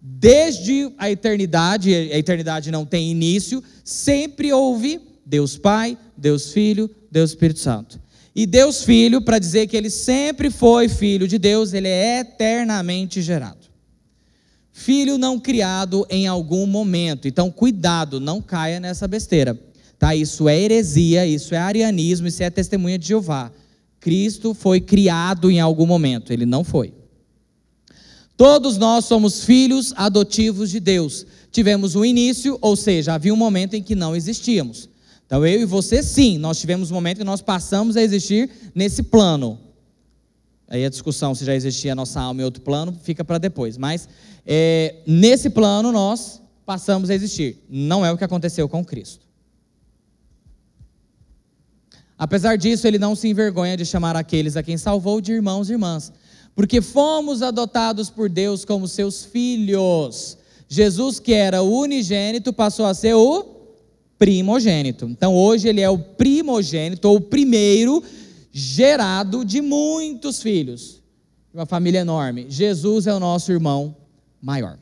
Desde a eternidade, a eternidade não tem início, sempre houve Deus Pai, Deus Filho, Deus Espírito Santo. E Deus Filho, para dizer que ele sempre foi filho de Deus, ele é eternamente gerado filho não criado em algum momento. Então, cuidado, não caia nessa besteira. Tá? Isso é heresia, isso é arianismo, isso é testemunha de Jeová. Cristo foi criado em algum momento, ele não foi. Todos nós somos filhos adotivos de Deus. Tivemos um início, ou seja, havia um momento em que não existíamos. Então eu e você, sim, nós tivemos um momento que nós passamos a existir nesse plano. Aí a discussão se já existia a nossa alma em outro plano fica para depois. Mas é, nesse plano nós passamos a existir. Não é o que aconteceu com Cristo. Apesar disso, ele não se envergonha de chamar aqueles a quem salvou de irmãos e irmãs, porque fomos adotados por Deus como seus filhos. Jesus, que era o unigênito, passou a ser o primogênito. Então, hoje ele é o primogênito, ou o primeiro gerado de muitos filhos, uma família enorme. Jesus é o nosso irmão maior.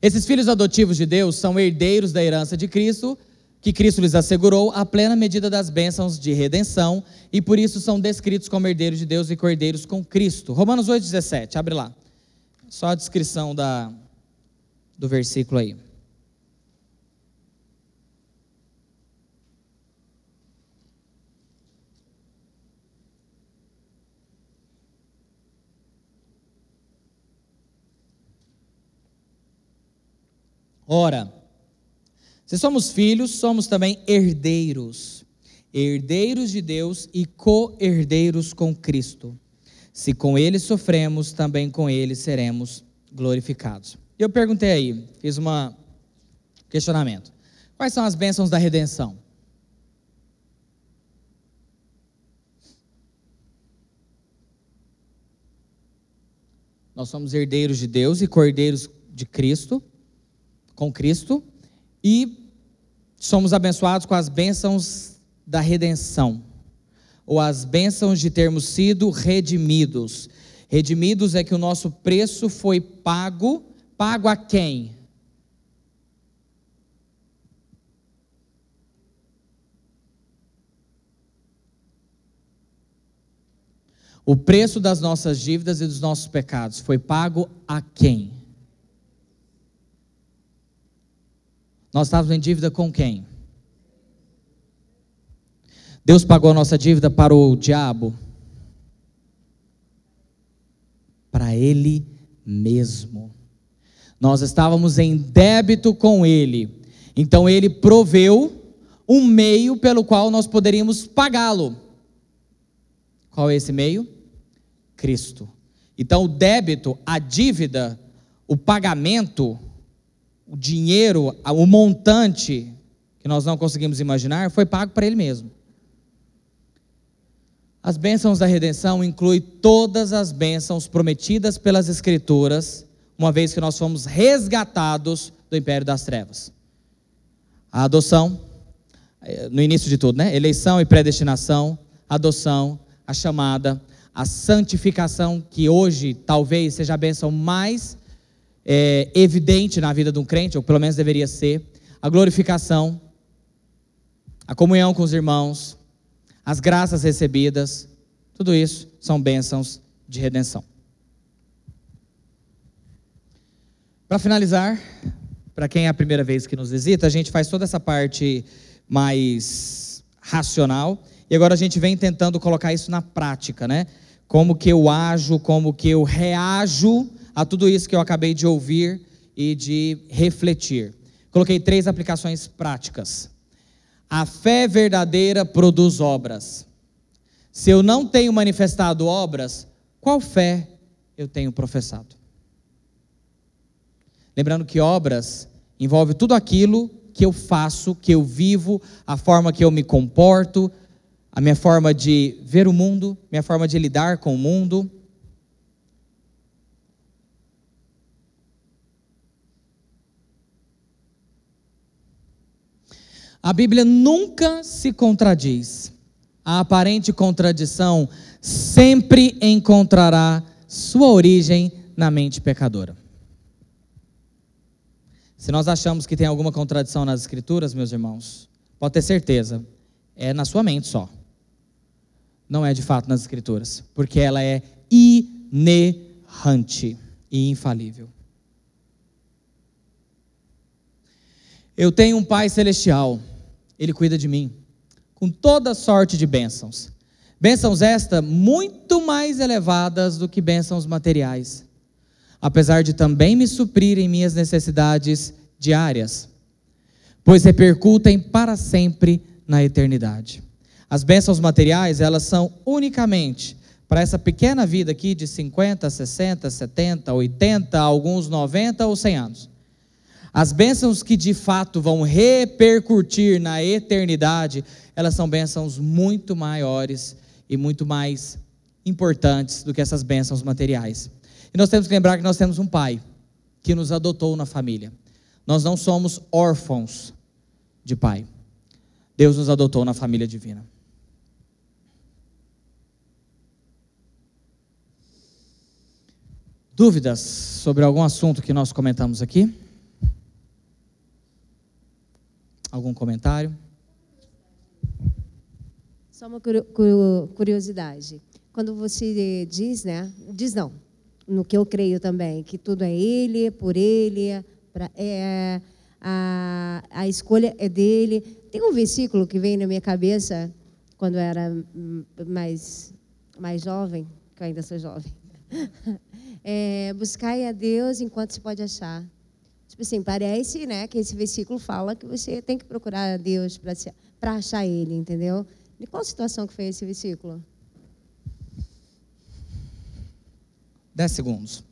Esses filhos adotivos de Deus são herdeiros da herança de Cristo, que Cristo lhes assegurou a plena medida das bênçãos de redenção, e por isso são descritos como herdeiros de Deus e cordeiros com Cristo. Romanos 8,17, abre lá. Só a descrição da, do versículo aí. Ora, se somos filhos, somos também herdeiros, herdeiros de Deus e co-herdeiros com Cristo. Se com ele sofremos, também com ele seremos glorificados. Eu perguntei aí, fiz um questionamento. Quais são as bênçãos da redenção? Nós somos herdeiros de Deus e cordeiros de Cristo com Cristo e somos abençoados com as bênçãos da redenção, ou as bênçãos de termos sido redimidos. Redimidos é que o nosso preço foi pago, pago a quem? O preço das nossas dívidas e dos nossos pecados foi pago a quem? Nós estávamos em dívida com quem? Deus pagou a nossa dívida para o diabo? Para ele mesmo. Nós estávamos em débito com ele. Então ele proveu um meio pelo qual nós poderíamos pagá-lo. Qual é esse meio? Cristo. Então o débito, a dívida, o pagamento o dinheiro, o montante que nós não conseguimos imaginar, foi pago para ele mesmo. As bênçãos da redenção incluem todas as bênçãos prometidas pelas Escrituras, uma vez que nós fomos resgatados do império das trevas. A adoção, eh, no início de tudo, né? Eleição e predestinação, adoção, a chamada, a santificação, que hoje talvez seja a bênção mais é, evidente na vida de um crente, ou pelo menos deveria ser, a glorificação, a comunhão com os irmãos, as graças recebidas, tudo isso são bênçãos de redenção. Para finalizar, para quem é a primeira vez que nos visita, a gente faz toda essa parte mais racional e agora a gente vem tentando colocar isso na prática, né? Como que eu ajo, como que eu reajo a tudo isso que eu acabei de ouvir e de refletir. Coloquei três aplicações práticas. A fé verdadeira produz obras. Se eu não tenho manifestado obras, qual fé eu tenho professado? Lembrando que obras envolve tudo aquilo que eu faço, que eu vivo, a forma que eu me comporto, a minha forma de ver o mundo, minha forma de lidar com o mundo. A Bíblia nunca se contradiz. A aparente contradição sempre encontrará sua origem na mente pecadora. Se nós achamos que tem alguma contradição nas Escrituras, meus irmãos, pode ter certeza, é na sua mente só não é de fato nas Escrituras, porque ela é inerrante e infalível. Eu tenho um Pai Celestial, Ele cuida de mim, com toda sorte de bênçãos. Bênçãos esta muito mais elevadas do que bênçãos materiais, apesar de também me suprirem minhas necessidades diárias, pois repercutem para sempre na eternidade. As bênçãos materiais, elas são unicamente para essa pequena vida aqui de 50, 60, 70, 80, alguns 90 ou 100 anos. As bênçãos que de fato vão repercutir na eternidade, elas são bênçãos muito maiores e muito mais importantes do que essas bênçãos materiais. E nós temos que lembrar que nós temos um pai que nos adotou na família. Nós não somos órfãos de pai. Deus nos adotou na família divina. Dúvidas sobre algum assunto que nós comentamos aqui? Algum comentário? Só uma curiosidade. Quando você diz, né? Diz não, no que eu creio também, que tudo é Ele, por Ele, pra, é, a, a escolha é dele. Tem um versículo que vem na minha cabeça quando eu era mais, mais jovem, que eu ainda sou jovem. é, buscai a Deus enquanto se pode achar. Tipo assim, parece né, que esse versículo fala que você tem que procurar a Deus para achar Ele, entendeu? De qual situação que foi esse versículo? Dez segundos.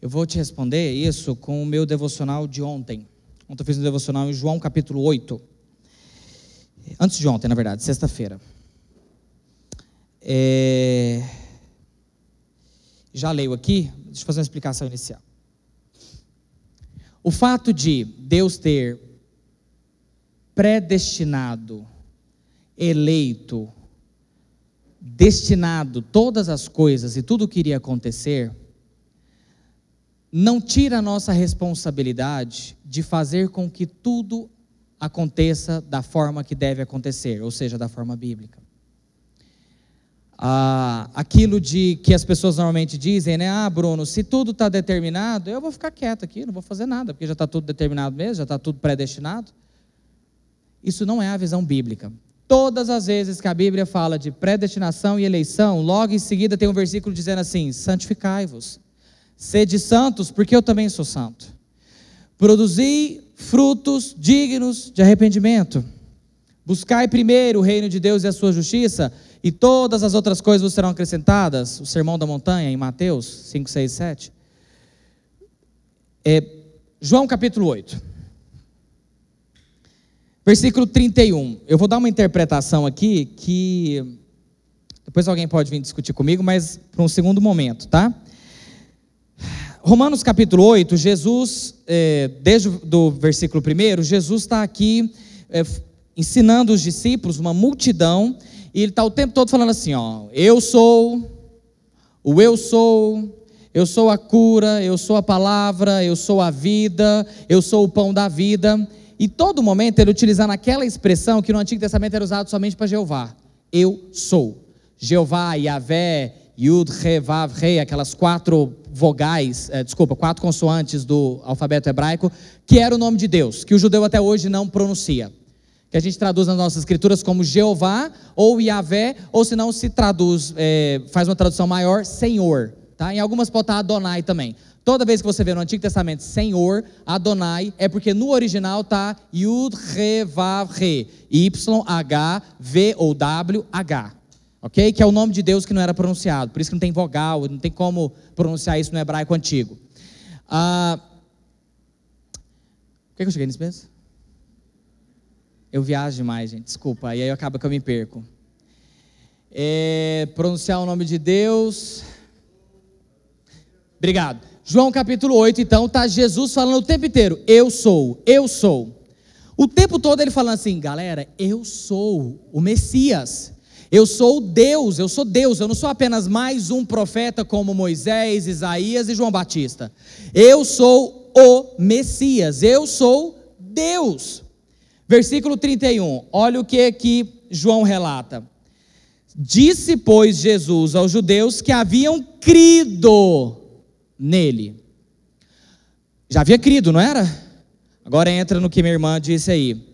Eu vou te responder isso com o meu devocional de ontem. Ontem eu fiz um devocional em João capítulo 8. Antes de ontem, na verdade, sexta-feira. É... Já leio aqui, deixa eu fazer uma explicação inicial. O fato de Deus ter predestinado, eleito, destinado todas as coisas e tudo o que iria acontecer, não tira a nossa responsabilidade de fazer com que tudo aconteça da forma que deve acontecer, ou seja, da forma bíblica. Ah, aquilo de que as pessoas normalmente dizem, né? Ah, Bruno, se tudo está determinado, eu vou ficar quieto aqui, não vou fazer nada, porque já está tudo determinado mesmo, já está tudo predestinado. Isso não é a visão bíblica. Todas as vezes que a Bíblia fala de predestinação e eleição, logo em seguida tem um versículo dizendo assim: santificai-vos. Sede santos, porque eu também sou santo. Produzi frutos dignos de arrependimento. Buscai primeiro o reino de Deus e a sua justiça, e todas as outras coisas vos serão acrescentadas. O sermão da montanha, em Mateus 5, 6, 7. É, João capítulo 8. Versículo 31. Eu vou dar uma interpretação aqui que depois alguém pode vir discutir comigo, mas para um segundo momento, tá? Romanos capítulo 8, Jesus, é, desde o versículo 1, Jesus está aqui é, ensinando os discípulos, uma multidão, e ele está o tempo todo falando assim: ó, eu sou, o eu sou, eu sou a cura, eu sou a palavra, eu sou a vida, eu sou o pão da vida. E todo momento ele utilizando aquela expressão que no Antigo Testamento era usado somente para Jeová: eu sou. Jeová, Yahvé, Yud, Re, Vav, aquelas quatro vogais, é, desculpa, quatro consoantes do alfabeto hebraico, que era o nome de Deus, que o judeu até hoje não pronuncia. Que a gente traduz nas nossas escrituras como Jeová ou Yahvé, ou se não se traduz, é, faz uma tradução maior, Senhor. Tá? Em algumas pode estar Adonai também. Toda vez que você vê no Antigo Testamento Senhor, Adonai, é porque no original está Yud, Re, Vav, Re, Y, H, V ou W, H ok? Que é o nome de Deus que não era pronunciado, por isso que não tem vogal, não tem como pronunciar isso no hebraico antigo. Ah, por que, eu cheguei nisso mesmo? Eu viajo demais, gente, desculpa, e aí acaba que eu me perco. É, pronunciar o nome de Deus. Obrigado. João capítulo 8, então, está Jesus falando o tempo inteiro: Eu sou, eu sou. O tempo todo ele falando assim, galera, eu sou o Messias. Eu sou Deus, eu sou Deus, eu não sou apenas mais um profeta como Moisés, Isaías e João Batista. Eu sou o Messias, eu sou Deus. Versículo 31, olha o que que João relata. Disse, pois, Jesus aos judeus que haviam crido nele. Já havia crido, não era? Agora entra no que minha irmã disse aí.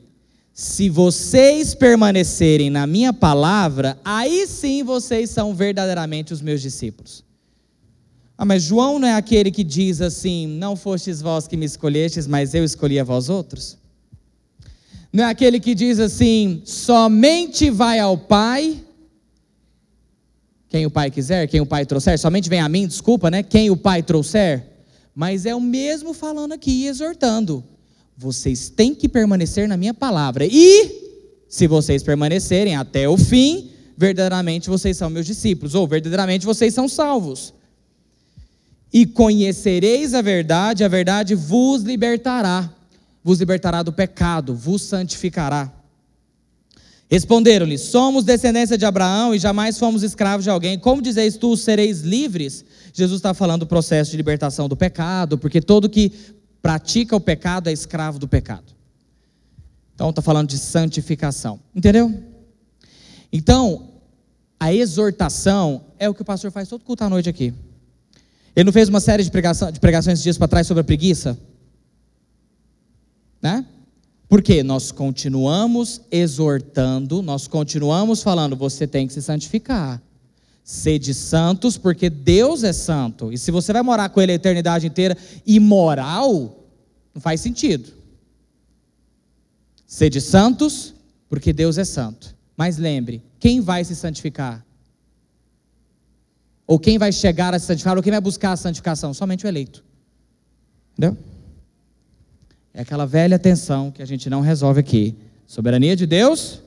Se vocês permanecerem na minha palavra, aí sim vocês são verdadeiramente os meus discípulos. Ah, mas João não é aquele que diz assim: Não fostes vós que me escolhestes, mas eu escolhi a vós outros? Não é aquele que diz assim: Somente vai ao Pai quem o Pai quiser, quem o Pai trouxer, somente vem a mim, desculpa, né? Quem o Pai trouxer. Mas é o mesmo falando aqui, exortando. Vocês têm que permanecer na minha palavra. E, se vocês permanecerem até o fim, verdadeiramente vocês são meus discípulos, ou verdadeiramente vocês são salvos. E conhecereis a verdade, a verdade vos libertará, vos libertará do pecado, vos santificará. Responderam-lhe: Somos descendência de Abraão e jamais fomos escravos de alguém. Como dizeis tu, sereis livres? Jesus está falando do processo de libertação do pecado, porque todo que pratica o pecado é escravo do pecado. Então está falando de santificação. Entendeu? Então, a exortação é o que o pastor faz todo culto à noite aqui. Ele não fez uma série de, pregação, de pregações esses dias para trás sobre a preguiça? Né? Porque nós continuamos exortando, nós continuamos falando, você tem que se santificar. Sede santos, porque Deus é santo. E se você vai morar com Ele a eternidade inteira imoral, não faz sentido. Sede santos, porque Deus é santo. Mas lembre, quem vai se santificar? Ou quem vai chegar a se santificar? Ou quem vai buscar a santificação? Somente o eleito. Entendeu? É aquela velha tensão que a gente não resolve aqui: soberania de Deus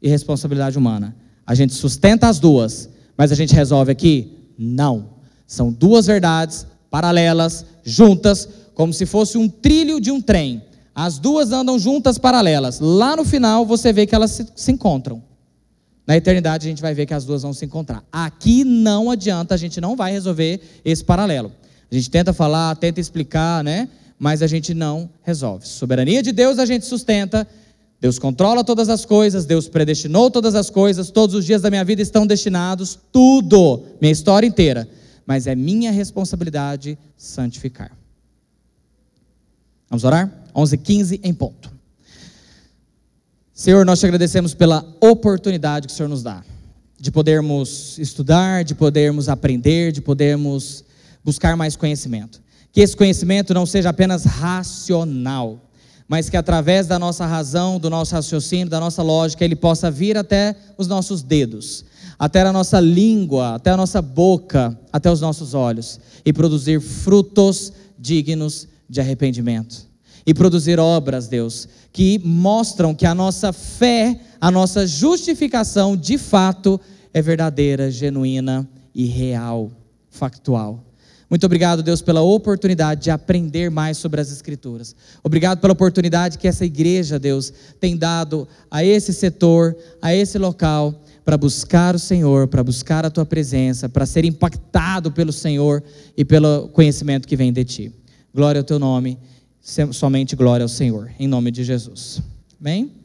e responsabilidade humana. A gente sustenta as duas, mas a gente resolve aqui? Não. São duas verdades paralelas, juntas, como se fosse um trilho de um trem. As duas andam juntas, paralelas. Lá no final você vê que elas se, se encontram. Na eternidade a gente vai ver que as duas vão se encontrar. Aqui não adianta, a gente não vai resolver esse paralelo. A gente tenta falar, tenta explicar, né? Mas a gente não resolve. Soberania de Deus a gente sustenta, Deus controla todas as coisas, Deus predestinou todas as coisas, todos os dias da minha vida estão destinados, tudo, minha história inteira. Mas é minha responsabilidade santificar. Vamos orar? 11 15 em ponto. Senhor, nós te agradecemos pela oportunidade que o Senhor nos dá de podermos estudar, de podermos aprender, de podermos buscar mais conhecimento. Que esse conhecimento não seja apenas racional, mas que através da nossa razão, do nosso raciocínio, da nossa lógica, ele possa vir até os nossos dedos, até a nossa língua, até a nossa boca, até os nossos olhos e produzir frutos dignos de arrependimento. E produzir obras, Deus, que mostram que a nossa fé, a nossa justificação, de fato, é verdadeira, genuína e real, factual. Muito obrigado, Deus, pela oportunidade de aprender mais sobre as Escrituras. Obrigado pela oportunidade que essa igreja, Deus, tem dado a esse setor, a esse local, para buscar o Senhor, para buscar a tua presença, para ser impactado pelo Senhor e pelo conhecimento que vem de ti. Glória ao teu nome, somente glória ao Senhor, em nome de Jesus. Amém?